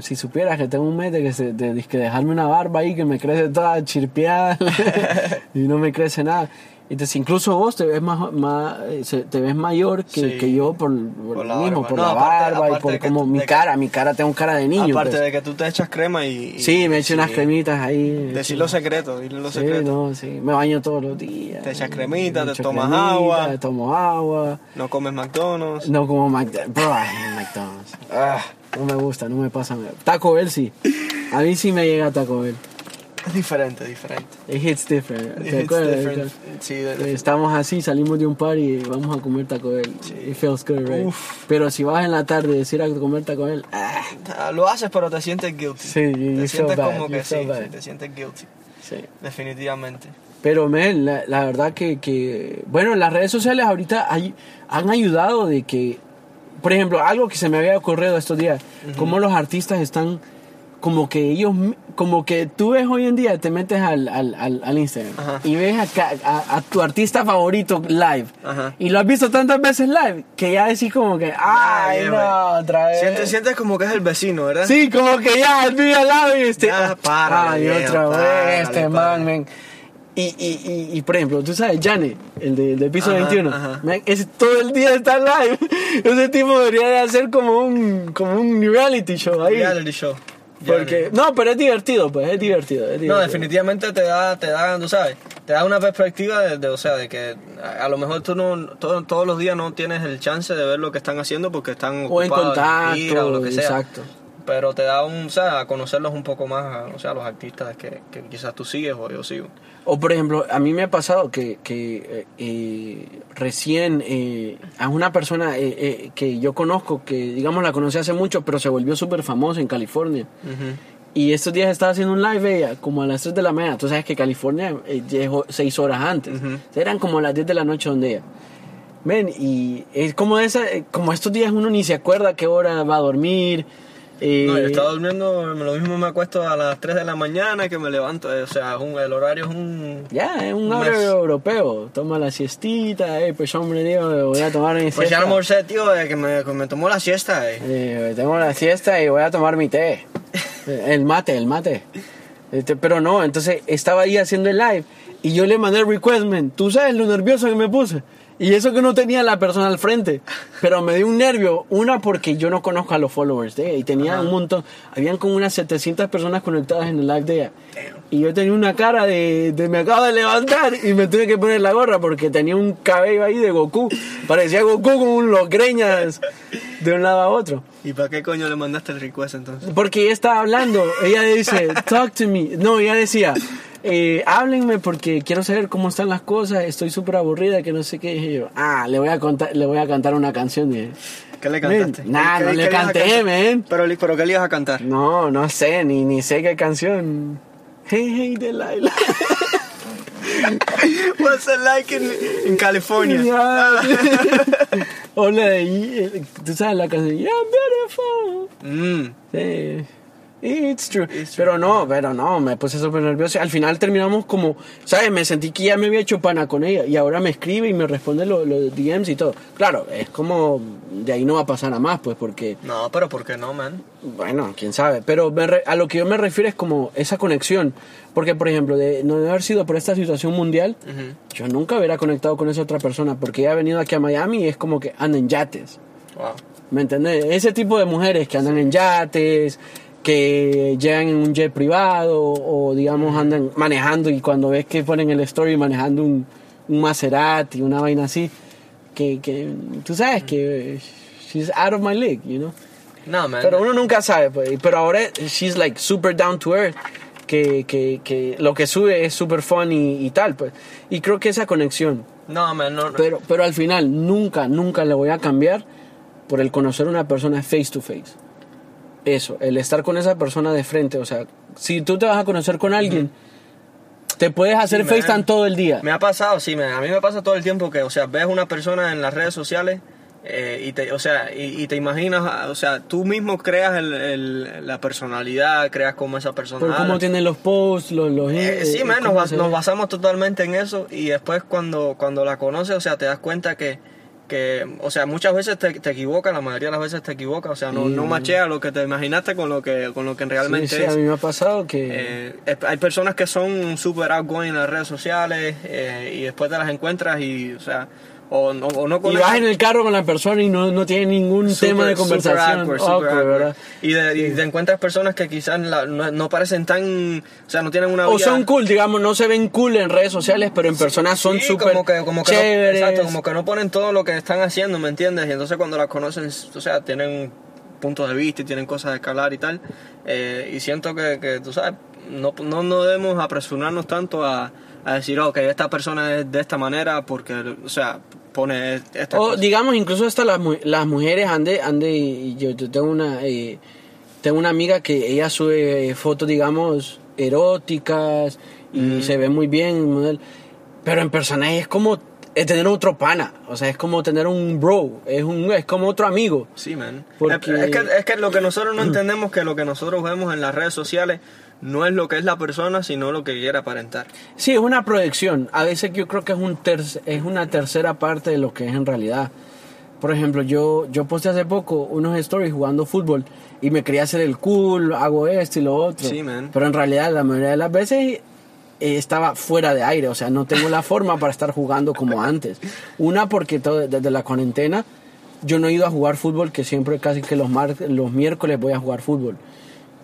Si supieras que tengo un mes de que, de que dejarme una barba ahí que me crece toda chirpeada (laughs) y no me crece nada. Entonces incluso vos te ves más, más eh, te ves mayor que, Sí. que yo por, por Por lo la mismo, barba. por No, la aparte- barba y por como mi que- cara, mi cara tengo cara de niño. Aparte pues. de que tú te echas crema y... y- Sí, me echo unas cremitas ahí. Decir los secretos, dile los Sí, secretos. no, sí. Me baño todos los días. Te echas cremita, te tomas cremita, agua. Te tomo agua. No comes McDonald's. No como McDonald's. Bro, McDonald's. Ah, no me gusta, no me pasa. Taco Bell sí. A mí sí me llega Taco Bell. Diferente, diferente. It hits different. ¿Te It's acuerdas? different. Sí, Estamos así, salimos de un par y vamos a comer Taco Bell. It feels good, right? Uf. Pero si vas en la tarde y decir a comer Taco Bell, ah, Ah, Lo haces, pero te sientes guilty. Sí, you- te sientes como you que sí, feel bad. sí, te sientes guilty. sí. Definitivamente. Pero, men, la, la verdad que, que, bueno, las redes sociales ahorita hay- han ayudado de que, por ejemplo, algo que se me había ocurrido estos días, como los artistas están, como que ellos, como que tú ves hoy en día, te metes al, al, al, al Instagram Ajá. y ves acá a, a tu artista favorito live. Ajá. Y lo has visto tantas veces live que ya decís como que, ay, no, güey. otra vez. Sientes, sientes como que es el vecino, ¿verdad? Sí, como que ya, el video al lado y este. Ya, párale, Ay, viejo, otra vez, este man, men. Y, y, y, y, por ejemplo, tú sabes, Janet, el de, del piso Ajá, 21, ajá. man, ese todo el día está live. (laughs) Ese tipo debería de hacer como un, como un reality show ahí. Reality show. Porque, no, pero es divertido, pues, es divertido. es No, divertido. definitivamente te da, te da, tú sabes, te da una perspectiva de, de, o sea, de que a, a lo mejor tú no, todo- todos los días no tienes el chance de ver lo que están haciendo porque están O en ocupados contacto, gira o lo que sea. exacto. Pero te da un, o sea, a conocerlos un poco más, o sea, a los artistas que, que quizás tú sigues o yo sigo. O por ejemplo, a mí me ha pasado que, que eh, eh, recién eh, a una persona eh, eh, que yo conozco, que digamos la conocí hace mucho, pero se volvió súper famosa en California. Y estos días estaba haciendo un live ella, como a las 3 de la mañana. Tú sabes que California eh, llegó 6 horas antes. Ujú. Eran como las 10 de la noche donde ella. Ven, y es como, esa, como estos días uno ni se acuerda qué hora va a dormir. Eh, No, yo estaba durmiendo, lo mismo me acuesto a las 3 de la mañana que me levanto, eh, o sea, un- el horario es un... ya, es un horario europeo. Toma la siestita, eh, pues hombre, digo, voy a tomar mi Pues ya siesta. almorcé, tío, eh, que me, me tomó la siesta, eh. Eh, tengo la siesta y voy a tomar mi té. (laughs) El mate, el mate. Este, pero no, entonces estaba ahí haciendo el live y yo le mandé el request, man. Tú sabes lo nervioso que me puse. Y eso que no tenía la persona al frente. Pero me dio un nervio. Una porque yo no conozco a los followers de ella. Y tenía Ajá. un montón. Habían como unas 700 personas conectadas en el live de ella. Y yo tenía una cara de, de me acabo de levantar y me tuve que poner la gorra porque tenía un cabello ahí de Goku. Parecía Goku con un- los greñas de un lado a otro. ¿Y para qué coño le mandaste el request entonces? Porque ella estaba hablando, ella dice, talk to me. No, ella decía, eh, háblenme porque quiero saber cómo están las cosas, estoy súper aburrida, que no sé qué. Dije yo, ah, le voy a, contar, le voy a cantar una canción. Dije, ¿Qué le Men, cantaste? nah, ¿Qué- no le canté, man. Pero, pero ¿qué le ibas a cantar? no, no sé, ni, ni sé qué canción. Hey, hey, Delilah. (laughs) What's it like in, in California? Ya. o la de, eh, tú sabes la canción, You're beautiful. Mm. Sí. It's true. It's true. Pero no, pero no, me puse súper nervioso. Al final terminamos como, ¿sabes? Me sentí que ya me había hecho pana con ella y ahora me escribe y me responde los los DMs y todo. Claro, es como, de ahí no va a pasar a más, pues, porque, No, pero ¿por qué no, man? bueno, quién sabe. Pero me re- a lo que yo me refiero es como esa conexión. Porque, por ejemplo, de no haber sido por esta situación mundial, Ujú. yo nunca hubiera conectado con esa otra persona porque ella ha venido aquí a Miami y es como que anda en yates. Wow. ¿Me entendés? Ese tipo de mujeres que andan en yates, que llegan en un jet privado o digamos andan manejando y cuando ves que ponen el story manejando un, un Maserati, una vaina así, que, que tú sabes que she's out of my league, you know. No, man. Pero uno nunca sabe, pues. Pero ahora she's like super down to earth. Que, que, que lo que sube es super fun y, y tal, pues. Y creo que esa conexión. No, man, no. Pero, pero al final, nunca, nunca le voy a cambiar por el conocer a una persona face to face. Eso, el estar con esa persona de frente. O sea, si tú te vas a conocer con alguien, te puedes hacer man. FaceTime todo el día. Me ha pasado, sí, me- a mí me pasa todo el tiempo que, o sea, ves una persona en las redes sociales eh, y te, o sea, y, y te imaginas, o sea, tú mismo creas el, el- la personalidad, creas como esa persona. Por cómo tienen los posts, los... los Eh, eh, sí, man, nos, cómo nos basamos totalmente en eso y después cuando, cuando la conoces, o sea, te das cuenta que, que o sea, muchas veces te, te equivocas, la mayoría de las veces te equivocas, o sea, no, Sí, no machea lo que te imaginaste con lo que, con lo que Sí, realmente sí, es. a mí me ha pasado que... Eh, es- hay personas que son súper outgoing en las redes sociales eh, y después te las encuentras y, o sea, o, no- o no y conectas- vas en el carro con la persona y no, no tiene ningún Súper- tema de conversación. awkward, súper Awkward, awkward. ¿verdad? Y, de- y te encuentras personas que quizás la- no, no parecen tan, o sea, no tienen una O vida... son cool, digamos, no se ven cool en redes sociales, pero en persona son Sí, súper como que, como que no- chéveres. exacto, como que no ponen todo lo que están haciendo, ¿me entiendes? Y entonces cuando las conocen, o sea, tienen puntos de vista y tienen cosas de escalar y tal. eh, y siento que, que, tú sabes, no, no, no debemos apresurarnos tanto a, a decir, ok, esta persona es de esta manera porque, o sea, O digamos, incluso hasta las, las mujeres ande, ande, yo, yo tengo una eh, tengo una amiga que ella sube fotos, digamos, eróticas y Mm. se ve muy bien, model, pero en persona es como es tener otro pana, o sea, es como tener un bro, es un es como otro amigo. Sí, man. Porque- Es, es que, es que lo que nosotros no entendemos que lo que nosotros vemos en las redes sociales no es lo que es la persona, sino lo que quiere aparentar. Sí, es una proyección. A veces yo creo que es, un ter- es una tercera parte de lo que es en realidad. Por ejemplo, yo, yo posté hace poco unos stories jugando fútbol y me quería hacer el cool, hago esto y lo otro. Sí, man. Pero en realidad la mayoría de las veces eh, estaba fuera de aire, o sea, no tengo la forma para estar jugando como antes. Una porque todo, desde la cuarentena yo no he ido a jugar fútbol, que siempre casi que los, mar- los miércoles voy a jugar fútbol.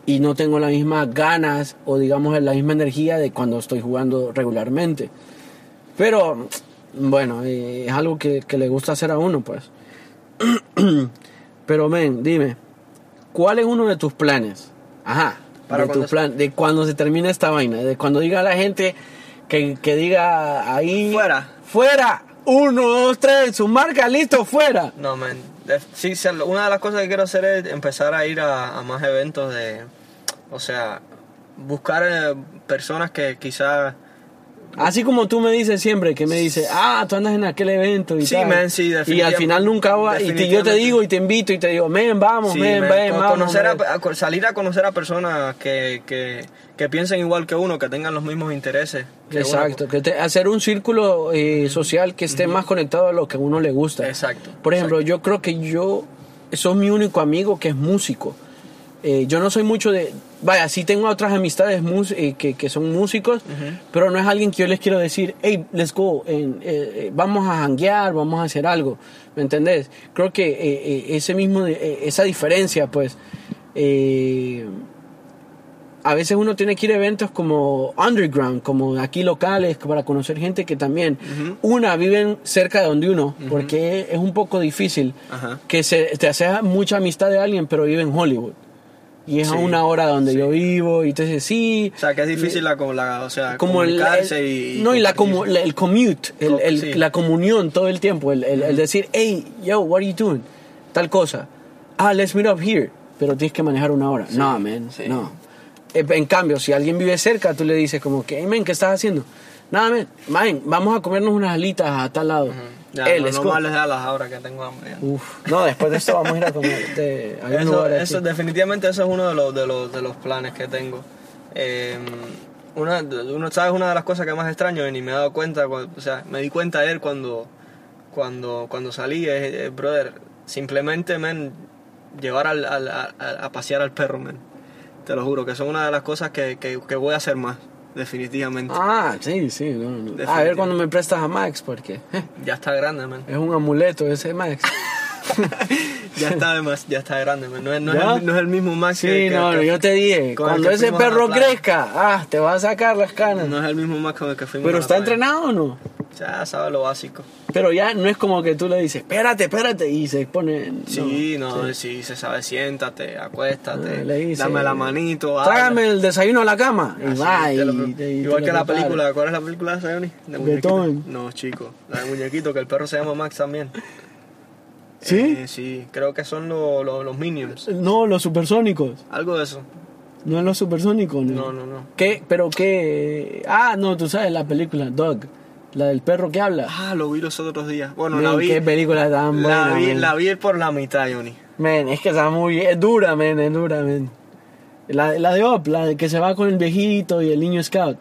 Y no tengo las mismas ganas o digamos la misma energía de cuando estoy jugando regularmente. Pero bueno, eh, es algo que, que le gusta hacer a uno, pues. (clears throat) Pero, men, dime, ¿cuál es uno de tus planes? Ajá, Para de tus se- plan, de cuando se termine esta vaina, de cuando diga la gente que, que diga ahí... Fuera. Fuera. Uno, dos, tres, su marca, listo, fuera. No, man. Sí, una de las cosas que quiero hacer es empezar a ir a, a más eventos de... O sea, buscar eh, personas que quizás... Así como tú me dices siempre, que me dices, ah, tú andas en aquel evento y Sí, tal. man, sí, Y al final nunca va, y te- yo te digo y te invito y te digo, men, vamos, Sí, men, ven, vamos. conocer a- ven". a co- salir a conocer a personas que, que, que piensen igual que uno, que tengan los mismos intereses. que uno. Exacto, que te- hacer un círculo eh, social que esté más conectado a lo que a uno le gusta. Exacto, Por ejemplo, yo creo que yo soy mi único amigo que es músico. Eh, yo no soy mucho de... Vaya, sí tengo otras amistades mus- eh, que, que son músicos, pero no es alguien que yo les quiero decir, hey, let's go, eh, eh, vamos a janguear, vamos a hacer algo, ¿me entendés? Creo que ese mismo, esa diferencia, pues, eh, a veces uno tiene que ir a eventos como underground, como aquí locales, para conocer gente que también, una, viven cerca de donde uno, porque es un poco difícil que se, te haces mucha amistad de alguien, pero vive en Hollywood. Y es a Sí, una hora de donde yo vivo, y entonces sí. O sea, que es difícil la, como la, o sea, Como el, comunicarse el- y... no y la comu- la- el commute el, el- sí. la comunión todo el tiempo el, el- decir hey yo what are you doing tal cosa. Ah let's meet up here. Pero tienes que manejar una hora. No man sí. no. Eh, en cambio si alguien vive cerca tú le dices como que hey man qué estás haciendo Nada, men, man, vamos a comernos unas alitas a tal lado. Ya, Eh, no, let's no de alas ahora que tengo hambre. ya. Uf, no, después de esto vamos a ir a comer. (laughs) de- un Eso, eso definitivamente eso es uno de los, de los, de los planes que tengo. Eh, una, uno, ¿sabes? Una de las cosas que más extraño y ni me he dado cuenta, cu- o sea, me di cuenta ayer cuando, cuando, cuando salí, es, brother, simplemente, man, llevar al, al- a, a pasear al perro, man. Te lo juro, que son una de las cosas que, que, que voy a hacer más, definitivamente. Ah, sí, sí. no, no. A ver cuando me prestas a Max, porque eh, Ya está grande, man. es un amuleto ese Max. (laughs) Ya está, ya está grande, man. No es, no es el, no es el mismo Max Sí, que, que- no, que- yo te dije, cuando ese perro crezca, ah, te va a sacar las canas. No es el mismo Max con el que fuimos Pero está entrenado o no? Ya sabe lo básico. Pero ya no es como que tú le dices, espérate, espérate, y se pone. Sí, no, sí. sí, se sabe, siéntate, acuéstate, Ah, le dice, dame la manito, Trágame el desayuno a la cama. Y Así, va, y, te lo- y te- y Igual te que la película, ¿cuál es la película de Sayoni? De. No, chico, la de muñequito, que el perro se llama Max también. ¿Sí? Eh, sí, creo que son lo- lo- los Minions, No, los supersónicos. algo de eso. No es los supersónicos, No, no, no. ¿Qué? ¿Pero qué? Ah, no, tú sabes la película, Dog. La del perro que habla. Ah, lo vi los otros días. Bueno, la vi, Qué película tan buena. la vi, la vi por la mitad, Johnny. Men, es que está muy es dura, men, es dura, men. La, la de Op, la de que se va con el viejito y el niño scout.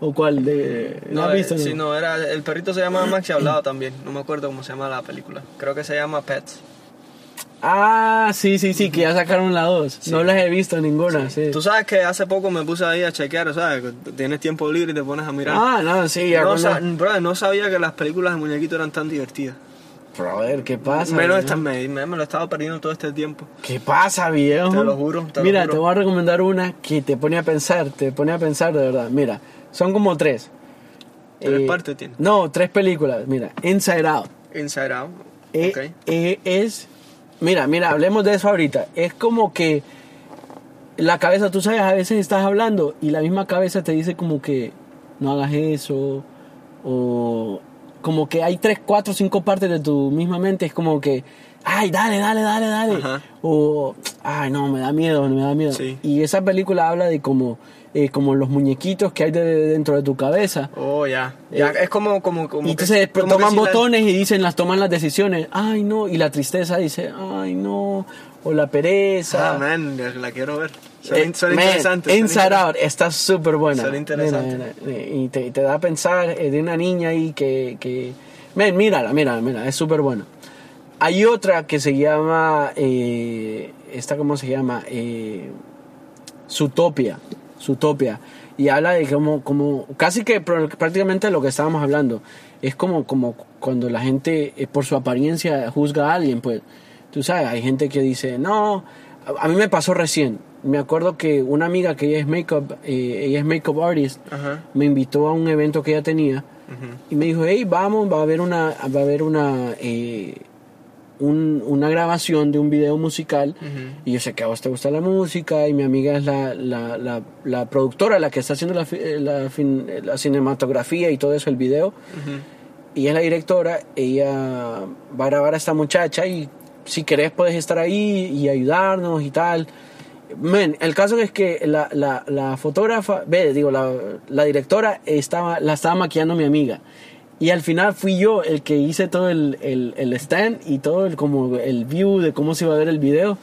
¿O cuál? De, ¿La has eh, visto? sí, no? no, era, el perrito se llamaba Max y hablaba también. No me acuerdo cómo se llama la película. Creo que se llama Pets. Ah, sí, sí, sí, que ya sacaron la 2. No las he visto ninguna, sí. Tú sabes que hace poco me puse ahí a chequear, ¿sabes? Tienes tiempo libre y te pones a mirar. Ah, no, sí, ya no, brother, no sabía que las películas de muñequitos eran tan divertidas. Brother, ¿qué pasa? Menos viejo? esta, me, me, me lo he estado perdiendo todo este tiempo. ¿Qué pasa, viejo? Te lo juro, te lo Mira, juro. te voy a recomendar una que te pone a pensar, te pone a pensar de verdad. Mira, son como tres. ¿Tres Eh, partes tiene? No, tres películas. Mira, Inside Out. Inside Out. Eh, ok. eh, es, mira, mira, hablemos de eso ahorita. Es como que la cabeza, tú sabes, a veces estás hablando y la misma cabeza te dice como que no hagas eso o como que hay tres, cuatro, cinco partes de tu misma mente. Es como que, ay, dale, dale, dale, dale. Ajá. O, ay, no, me da miedo, me da miedo. Sí. Y esa película habla de como, eh, como los muñequitos que hay de- dentro de tu cabeza. Oh, ya. Ya, Eh, es como, como, como Y que- entonces que toman la- botones y dicen, las toman las decisiones. Ay, no. Y la tristeza dice, ay, no. O la pereza. Ah, man, la quiero ver. Suena, Eh, suena man, Inside. Out está súper buena. Suena interesante. Mira, mira, y te, da a pensar eh, de una niña ahí que... que... Man, mírala, mírala, mira, es súper buena. Hay otra que se llama... Eh, ¿Esta cómo se llama? Eh, Zootopia. Zootopia. Y habla de como, como casi que pr- prácticamente lo que estábamos hablando. Es como, como cuando la gente eh, por su apariencia juzga a alguien, pues. Tú sabes, hay gente que dice, no, a, mí me pasó recién. Me acuerdo que una amiga que ella es makeup, eh, ella es makeup artist, Ajá. me invitó a un evento que ella tenía Ujú. y me dijo, hey, vamos, va a haber una, va a haber una, eh, un- una grabación de un video musical. Y yo sé que a vos te gusta la música y mi amiga es la, la, la, la productora, la que está haciendo eh, la, fin- eh, la cinematografía y todo eso, el video. Y es la directora, ella va a grabar a esta muchacha y si querés puedes estar ahí y ayudarnos y tal. Men, el caso es que la, la, la fotógrafa, ve, digo, la, la directora estaba, la estaba maquillando mi amiga. Y al final fui yo el que hice todo el, el, el stand y todo el, como el view de cómo se iba a ver el video.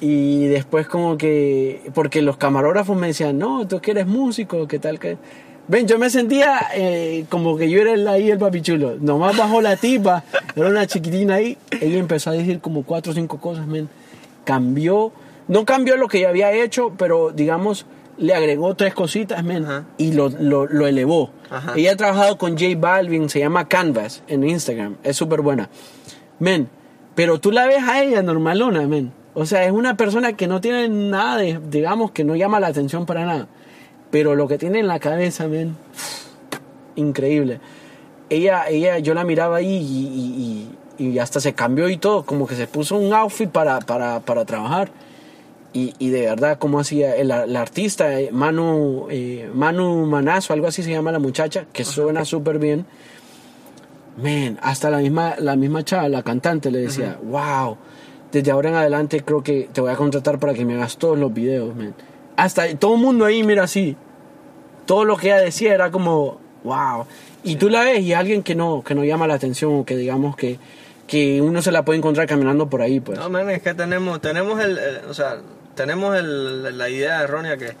Y después como que, porque los camarógrafos me decían, no, tú que eres músico, ¿qué tal que...? Ven, yo me sentía eh, como que yo era el, ahí el papichulo. Nomás bajó la tipa, era una chiquitina ahí. Ella empezó a decir como cuatro o cinco cosas, men. Cambió, no cambió lo que ya había hecho, pero digamos, le agregó tres cositas, men. Y lo, lo, lo elevó. Ajá. Ella ha trabajado con J Balvin, se llama Canvas en Instagram. Es súper buena. Men, pero tú la ves a ella normalona, men. O sea, es una persona que no tiene nada de, digamos, que no llama la atención para nada. Pero lo que tiene en la cabeza, men, increíble. Ella, ella, yo la miraba ahí y, y- y- y hasta se cambió y todo, como que se puso un outfit para, para, para trabajar. Y, y de verdad, como hacía el, la artista, eh, Manu, eh, Manu Manazo, algo así se llama la muchacha, que suena súper bien. Man, hasta la misma, la misma chava, la cantante, le decía, wow, desde ahora en adelante creo que te voy a contratar para que me hagas todos los videos, man. Hasta todo el mundo ahí, mira así. todo lo que ella decía era como, wow. Y tú la ves y alguien que no, que no llama la atención o que digamos que, que uno se la puede encontrar caminando por ahí, pues. No, man, es que tenemos, tenemos el, el- o sea, tenemos el- la idea errónea que,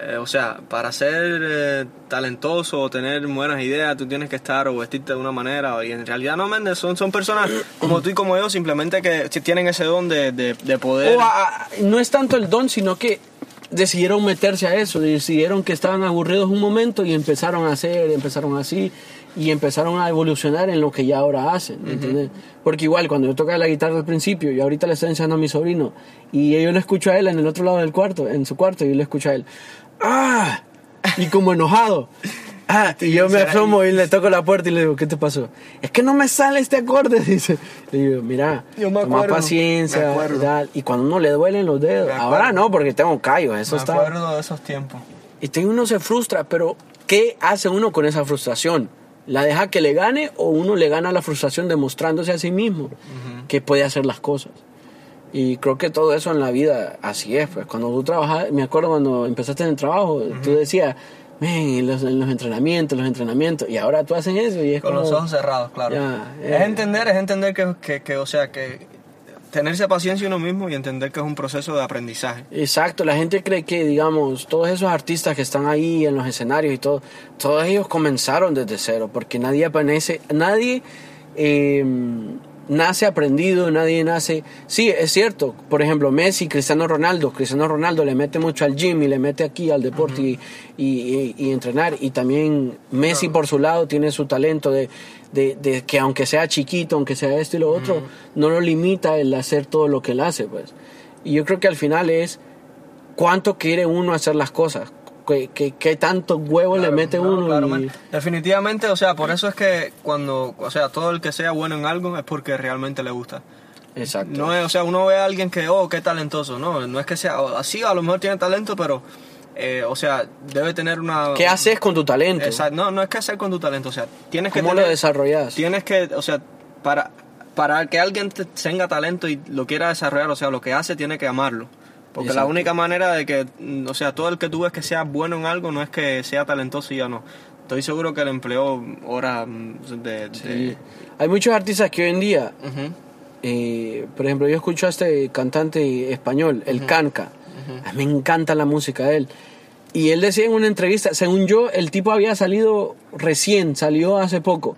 eh, o sea, para ser eh, talentoso o tener buenas ideas, tú tienes que estar o vestirte de una manera, y en realidad no, man, son, son personas como tú y como yo, simplemente que tienen ese don de, de, de poder... O no es tanto el don, sino que decidieron meterse a eso, decidieron que estaban aburridos un momento y empezaron a hacer, empezaron así y empezaron a evolucionar en lo que ya ahora hacen, ¿me? Porque igual cuando yo tocaba la guitarra al principio y ahorita le estoy enseñando a mi sobrino y yo lo escucho a él en el otro lado del cuarto, en su cuarto y yo le escucho a él, ¡ah! Y como enojado. (laughs) Ah, y yo me asomo y le toco la puerta y le digo, ¿qué te pasó? Es que no me sale este acorde, (laughs) dice. Le digo, mira, Yo me toma paciencia me y tal. Y cuando uno le duelen los dedos, Me ahora no, porque tengo callos, eso me está. acuerdo de esos tiempos. Y uno se frustra, pero ¿qué hace uno con esa frustración? ¿La deja que le gane o uno le gana la frustración demostrándose a sí mismo que puede hacer las cosas? Y creo que todo eso en la vida así es. Pues cuando tú trabajas, me acuerdo cuando empezaste en el trabajo, tú decías, "Men, en los, en los entrenamientos, los entrenamientos, y ahora tú haces eso y es Con como... los ojos cerrados, claro. Ya, es entender, es entender que, que, que, o sea, que tenerse paciencia uno mismo y entender que es un proceso de aprendizaje. Exacto, la gente cree que, digamos, todos esos artistas que están ahí en los escenarios y todo, todos ellos comenzaron desde cero, porque nadie aparece, nadie eh, nace aprendido, nadie nace... Sí, es cierto, por ejemplo, Messi, Cristiano Ronaldo, Cristiano Ronaldo le mete mucho al gym y le mete aquí al deporte y, y- y- y entrenar, y también Messi por su lado tiene su talento de, de- de que aunque sea chiquito, aunque sea esto y lo otro, no lo limita el hacer todo lo que él hace, pues. Y yo creo que al final es cuánto quiere uno hacer las cosas, qué, qué- qué tanto huevo le mete no, uno. claro, y- man. Definitivamente, o sea, por eso es que cuando, o sea, todo el que sea bueno en algo es porque realmente le gusta. Exacto. No es, o sea, uno ve a alguien que, oh, qué talentoso, no, no es que sea así, a lo mejor tiene talento, pero, eh, o sea, debe tener una... ¿Qué haces con tu talento? Exacto, no, no es que hacer con tu talento, o sea, tienes que ¿Cómo lo desarrollas? Tienes que, o sea, para, para que alguien te- tenga talento y lo quiera desarrollar, o sea, lo que hace tiene que amarlo. Porque la única manera de que, mm, o sea, todo el que tú ves que sea bueno en algo no es que sea talentoso y ya no. Estoy seguro que le empleó horas mm, de... de- Sí. Hay muchos artistas que hoy en día, eh, por ejemplo, yo escucho a este cantante español, el Canca. A mí me encanta la música de él. Y él decía en una entrevista, según yo, el tipo había salido recién, salió hace poco.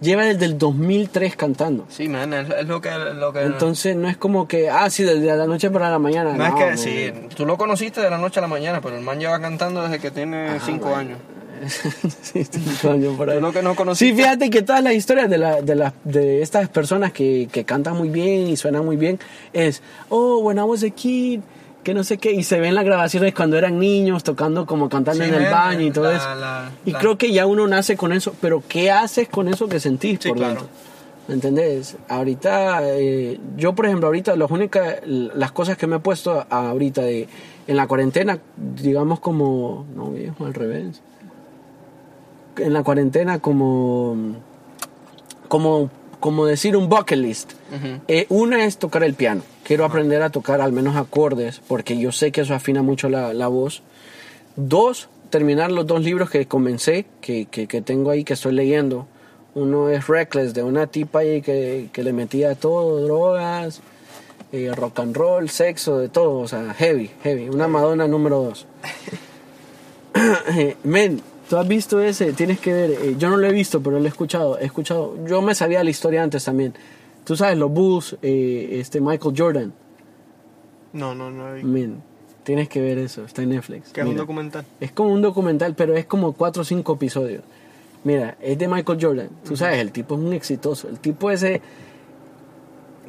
Lleva desde el 2003 cantando. Sí, man, es, lo que... Lo que Entonces no es como que, ah, sí, desde la noche para la mañana. no, es que, man. sí, tú lo conociste de la noche a la mañana, pero el man lleva cantando desde que tiene Ajá, cinco bueno. años. (laughs) sí, cinco años por ahí. Lo que no conociste- Sí, fíjate que todas las historias de, la, de, la- de estas personas que, que cantan muy bien y suenan muy bien es, oh, when I was a kid, que no sé qué, y se ven las grabaciones cuando eran niños tocando como cantando Sí, en el baño y todo la- eso. la- y la- creo que ya uno nace con eso, pero ¿qué haces con eso que sentís Sí, por claro. dentro? ¿Me entendés? Ahorita, eh, yo por ejemplo, ahorita las únicas, las cosas que me he puesto ahorita de, en la cuarentena, digamos como, no viejo, al revés. En la cuarentena como, como, como decir un bucket list. Eh, una es tocar el piano. Quiero aprender a tocar al menos acordes, porque yo sé que eso afina mucho la, la voz. Dos, terminar los dos libros que comencé, que, que, que tengo ahí, que estoy leyendo. Uno es Reckless, de una tipa ahí que, que le metía todo, drogas, eh, rock and roll, sexo, de todo, o sea, heavy, heavy. Una Madonna número dos. (laughs) (coughs) Men, tú has visto ese, tienes que ver, eh, yo no lo he visto, pero lo he escuchado, he escuchado, yo me sabía la historia antes también. Tú sabes, los Bulls, eh, este Michael Jordan, No, no, no. hay- men, tienes que ver eso, está en Netflix. Que es un documental. Es como un documental, pero es como cuatro o cinco episodios. Mira, es de Michael Jordan. Tú sabes, el tipo es un exitoso. El tipo ese,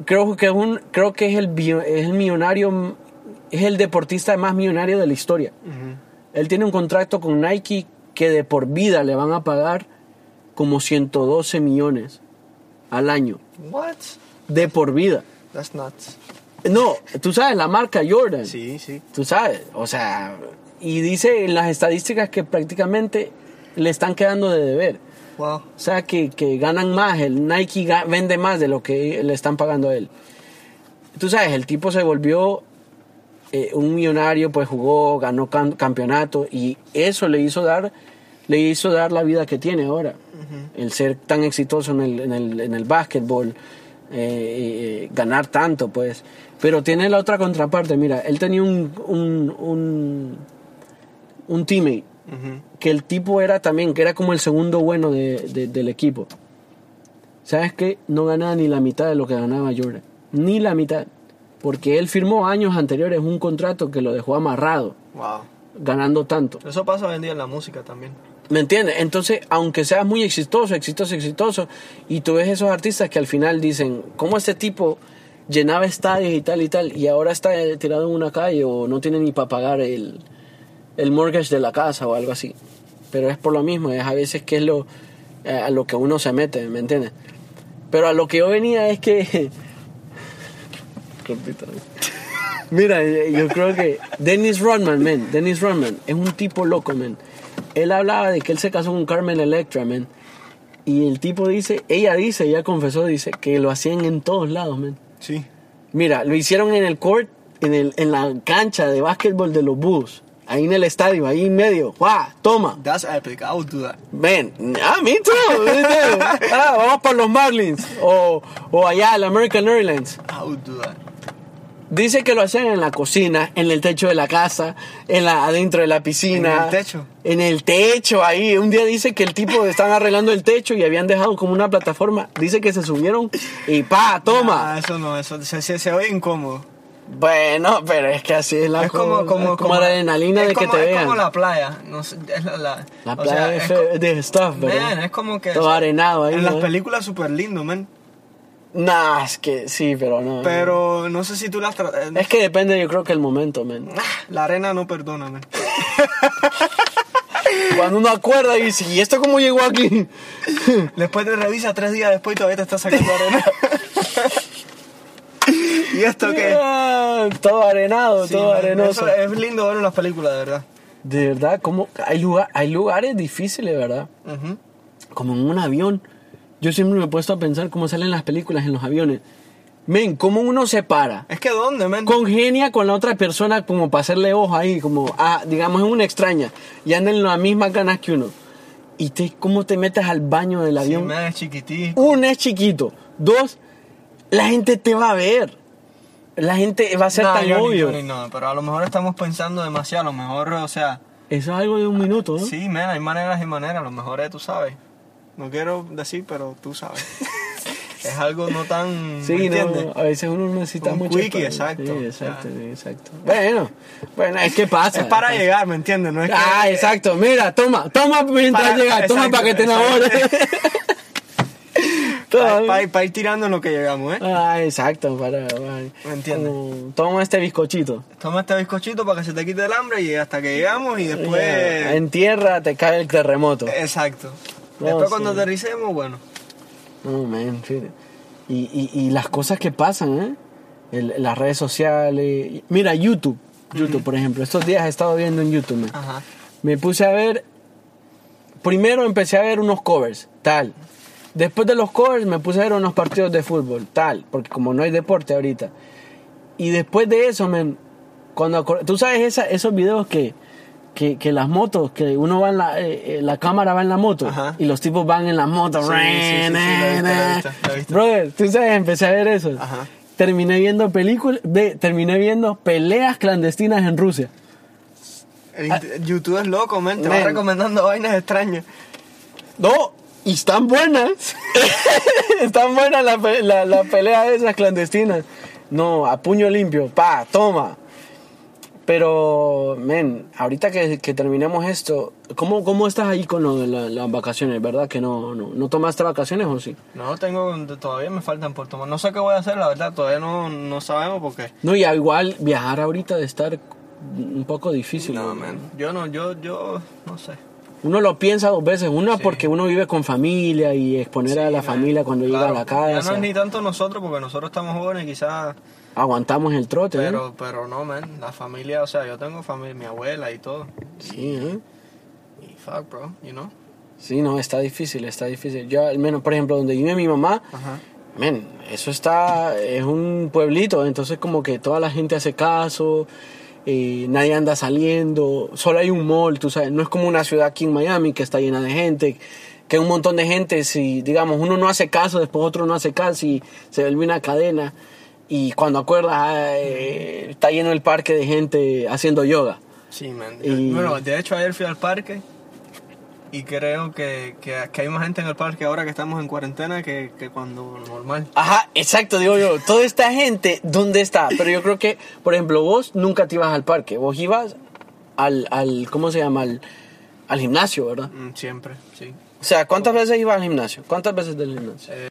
creo que es un, creo que es el, es el millonario, es el deportista más millonario de la historia. Ujú. Él tiene un contrato con Nike que de por vida le van a pagar como 112 millones al año. What? De por vida. That's nuts. No, tú sabes, la marca Jordan. Sí, sí. Tú sabes, o sea, y dice en las estadísticas que prácticamente le están quedando de deber. Wow. O sea, que, que ganan más, el Nike vende más de lo que le están pagando a él. Tú sabes, el tipo se volvió eh, un millonario pues jugó, ganó cam- campeonato y eso le hizo dar, le hizo dar la vida que tiene ahora. El ser tan exitoso en el, en el, en el básquetbol, eh, eh, ganar tanto pues. Pero tiene la otra contraparte, mira, él tenía un, un, un, un teammate que el tipo era también, que era como el segundo bueno de- de- del equipo. ¿Sabes qué? No ganaba ni la mitad de lo que ganaba Jordan. Ni la mitad. Porque él firmó años anteriores un contrato que lo dejó amarrado, Wow. ganando tanto. Eso pasa hoy en día en la música también. ¿Me entiendes? Entonces, aunque seas muy exitoso, exitoso, exitoso, y tú ves esos artistas que al final dicen, ¿cómo este tipo llenaba estadios y tal y tal, y ahora está tirado en una calle o no tiene ni para pagar el, el mortgage de la casa o algo así? Pero es por lo mismo, es a veces que es lo, eh, a lo que uno se mete, ¿me entiendes? Pero a lo que yo venía es que... (laughs) Mira, yo creo que Dennis Rodman, man, Dennis Rodman es un tipo loco, man. Él hablaba de que él se casó con Carmen Electra, man. Y el tipo dice, ella dice, ella confesó, dice, que lo hacían en todos lados, man. Sí. Mira, lo hicieron en el court, en, el, en la cancha de básquetbol de los Bulls. Ahí en el estadio, ahí en medio. ¡Guau! Toma. That's epic. I would do that. Ven, ah, me too. Ah, vamos para los Marlins. O, o allá, el American Airlines. I would do that. Dice que lo hacían en la cocina, en el techo de la casa, en la, adentro de la piscina. ¿En el techo? En el techo, ahí. Un día dice que el tipo estaban arreglando el techo y habían dejado como una plataforma. Dice que se subieron y pa, toma. Eso no, eso se, se, se oye incómodo. Bueno, pero es que así es la es como, cosa, como, es como la adrenalina es de que como- te es vean. como la playa. No sé, es la, la, La o playa sea, de, es de stuff, ¿verdad? Man, es como que. Todo arenado ahí. En las ¿no? películas súper lindo, man. Nah, es que sí, pero no. Pero no sé si tú las. tra- eh, Es que depende, yo creo que el momento, man. La arena no perdona, man. (laughs) Cuando uno acuerda y dice, ¿y esto cómo llegó aquí? (laughs) Después te revisa tres días después y todavía te está sacando arena. (laughs) ¿Y esto qué? Ah, todo arenado, Sí, todo man, arenoso. es lindo verlo en las películas, de verdad. De verdad, como hay, lugar, hay lugares difíciles, ¿verdad? Como en un avión. Yo siempre me he puesto a pensar cómo salen las películas en los aviones. Men, cómo uno se para. Es que ¿dónde, man? Congenia con la otra persona como para hacerle ojo ahí, como, ah, digamos, es una extraña. Y anda en las mismas ganas que uno. Y te, cómo te metes al baño del Sí, avión. man, es chiquitito. Uno es chiquito. Dos, la gente te va a ver. La gente va a ser No, tan yo obvio. ni no, pero a lo mejor estamos pensando demasiado. A lo mejor, o sea, Eso es algo de un minuto, ¿no? sí, man, hay maneras y maneras. A lo mejor es, tú sabes. No quiero decir, pero tú sabes. (laughs) es algo no tan. Sí, ¿me no, entiendes? a veces uno necesita Un mucho. exacto. Sí, exacto, sí, exacto. Bueno, bueno, es que pasa. Es para pasa. llegar, ¿me entiendes? No es que. Ah, exacto. Mira, toma, toma mientras Para- llegas, toma exacto, para que te enamores. Para, Toma. para- ir tirando en lo que llegamos, ¿eh? Ah, exacto, para, para- ¿Me entiendes? como, toma este bizcochito. Toma este bizcochito para que se te quite el hambre y hasta que llegamos y después. Ya, En tierra te cae el terremoto. Exacto. No, después sí. cuando aterricemos, bueno. No, man, sí. Y, y, y las cosas que pasan, ¿eh? El- las redes sociales. Mira, YouTube. YouTube, por ejemplo. Estos días he estado viendo en YouTube, man. Ajá. Me puse a ver. Primero empecé a ver unos covers, tal. Después de los covers me puse a ver unos partidos de fútbol, tal. Porque como no hay deporte ahorita. Y después de eso, man, cuando tú sabes esa- esos videos que, que, que las motos, que uno va en la, eh, eh, la cámara va en la moto Ajá. y los tipos van en la moto. Brother, tú sabes, empecé a ver eso. Ajá. Terminé viendo películas, terminé viendo peleas clandestinas en Rusia. El int- YouTube es loco, man. Te va Ah. Man. recomendando vainas extrañas. No, y están buenas. (laughs) están buenas la, pe- la, la pelea de esas clandestinas. No, a puño limpio, pa, toma. Pero, men, ahorita que, que terminemos esto, ¿cómo, ¿cómo estás ahí con lo de la- las vacaciones? ¿Verdad que no, no, no tomaste vacaciones o sí? No, tengo. Todavía me faltan por tomar. No sé qué voy a hacer, la verdad. Todavía no, no sabemos por qué. No, y igual viajar ahorita de estar un poco difícil. No, man. Yo no, yo, yo. No sé. Uno lo piensa dos veces. Una Sí. porque uno vive con familia y exponer a la Sí, familia man. cuando llega a la Claro, Ya casa. no es ni tanto nosotros, porque nosotros estamos jóvenes, quizás. Aguantamos el trote, ¿eh? Pero, pero no, man. La familia, o sea, yo tengo familia, mi abuela y todo. Sí, ¿eh? Y fuck, bro, you know. Sí, no, está difícil, está difícil. Yo, al menos, por ejemplo, donde vive mi mamá, Ajá. men, eso está, es un pueblito, entonces como que toda la gente hace caso. eh, nadie anda saliendo, solo hay un mall, tú sabes, no es como una ciudad aquí en Miami que está llena de gente, que hay un montón de gente, si digamos uno no hace caso, después otro no hace caso y se vuelve una cadena y cuando acuerdas ah, eh, está lleno el parque de gente haciendo yoga. Sí, man. Y- Bueno, de hecho ayer fui al parque y creo que, que, que hay más gente en el parque ahora que estamos en cuarentena que, que cuando normal. Ajá, exacto, digo yo, toda esta gente, ¿dónde está? Pero yo creo que, por ejemplo, vos nunca te ibas al parque, vos ibas al, al ¿cómo se llama? Al, al gimnasio, ¿verdad? Mm, Siempre, sí. O sea, ¿cuántas veces ibas al gimnasio? ¿Cuántas veces del gimnasio? Eh,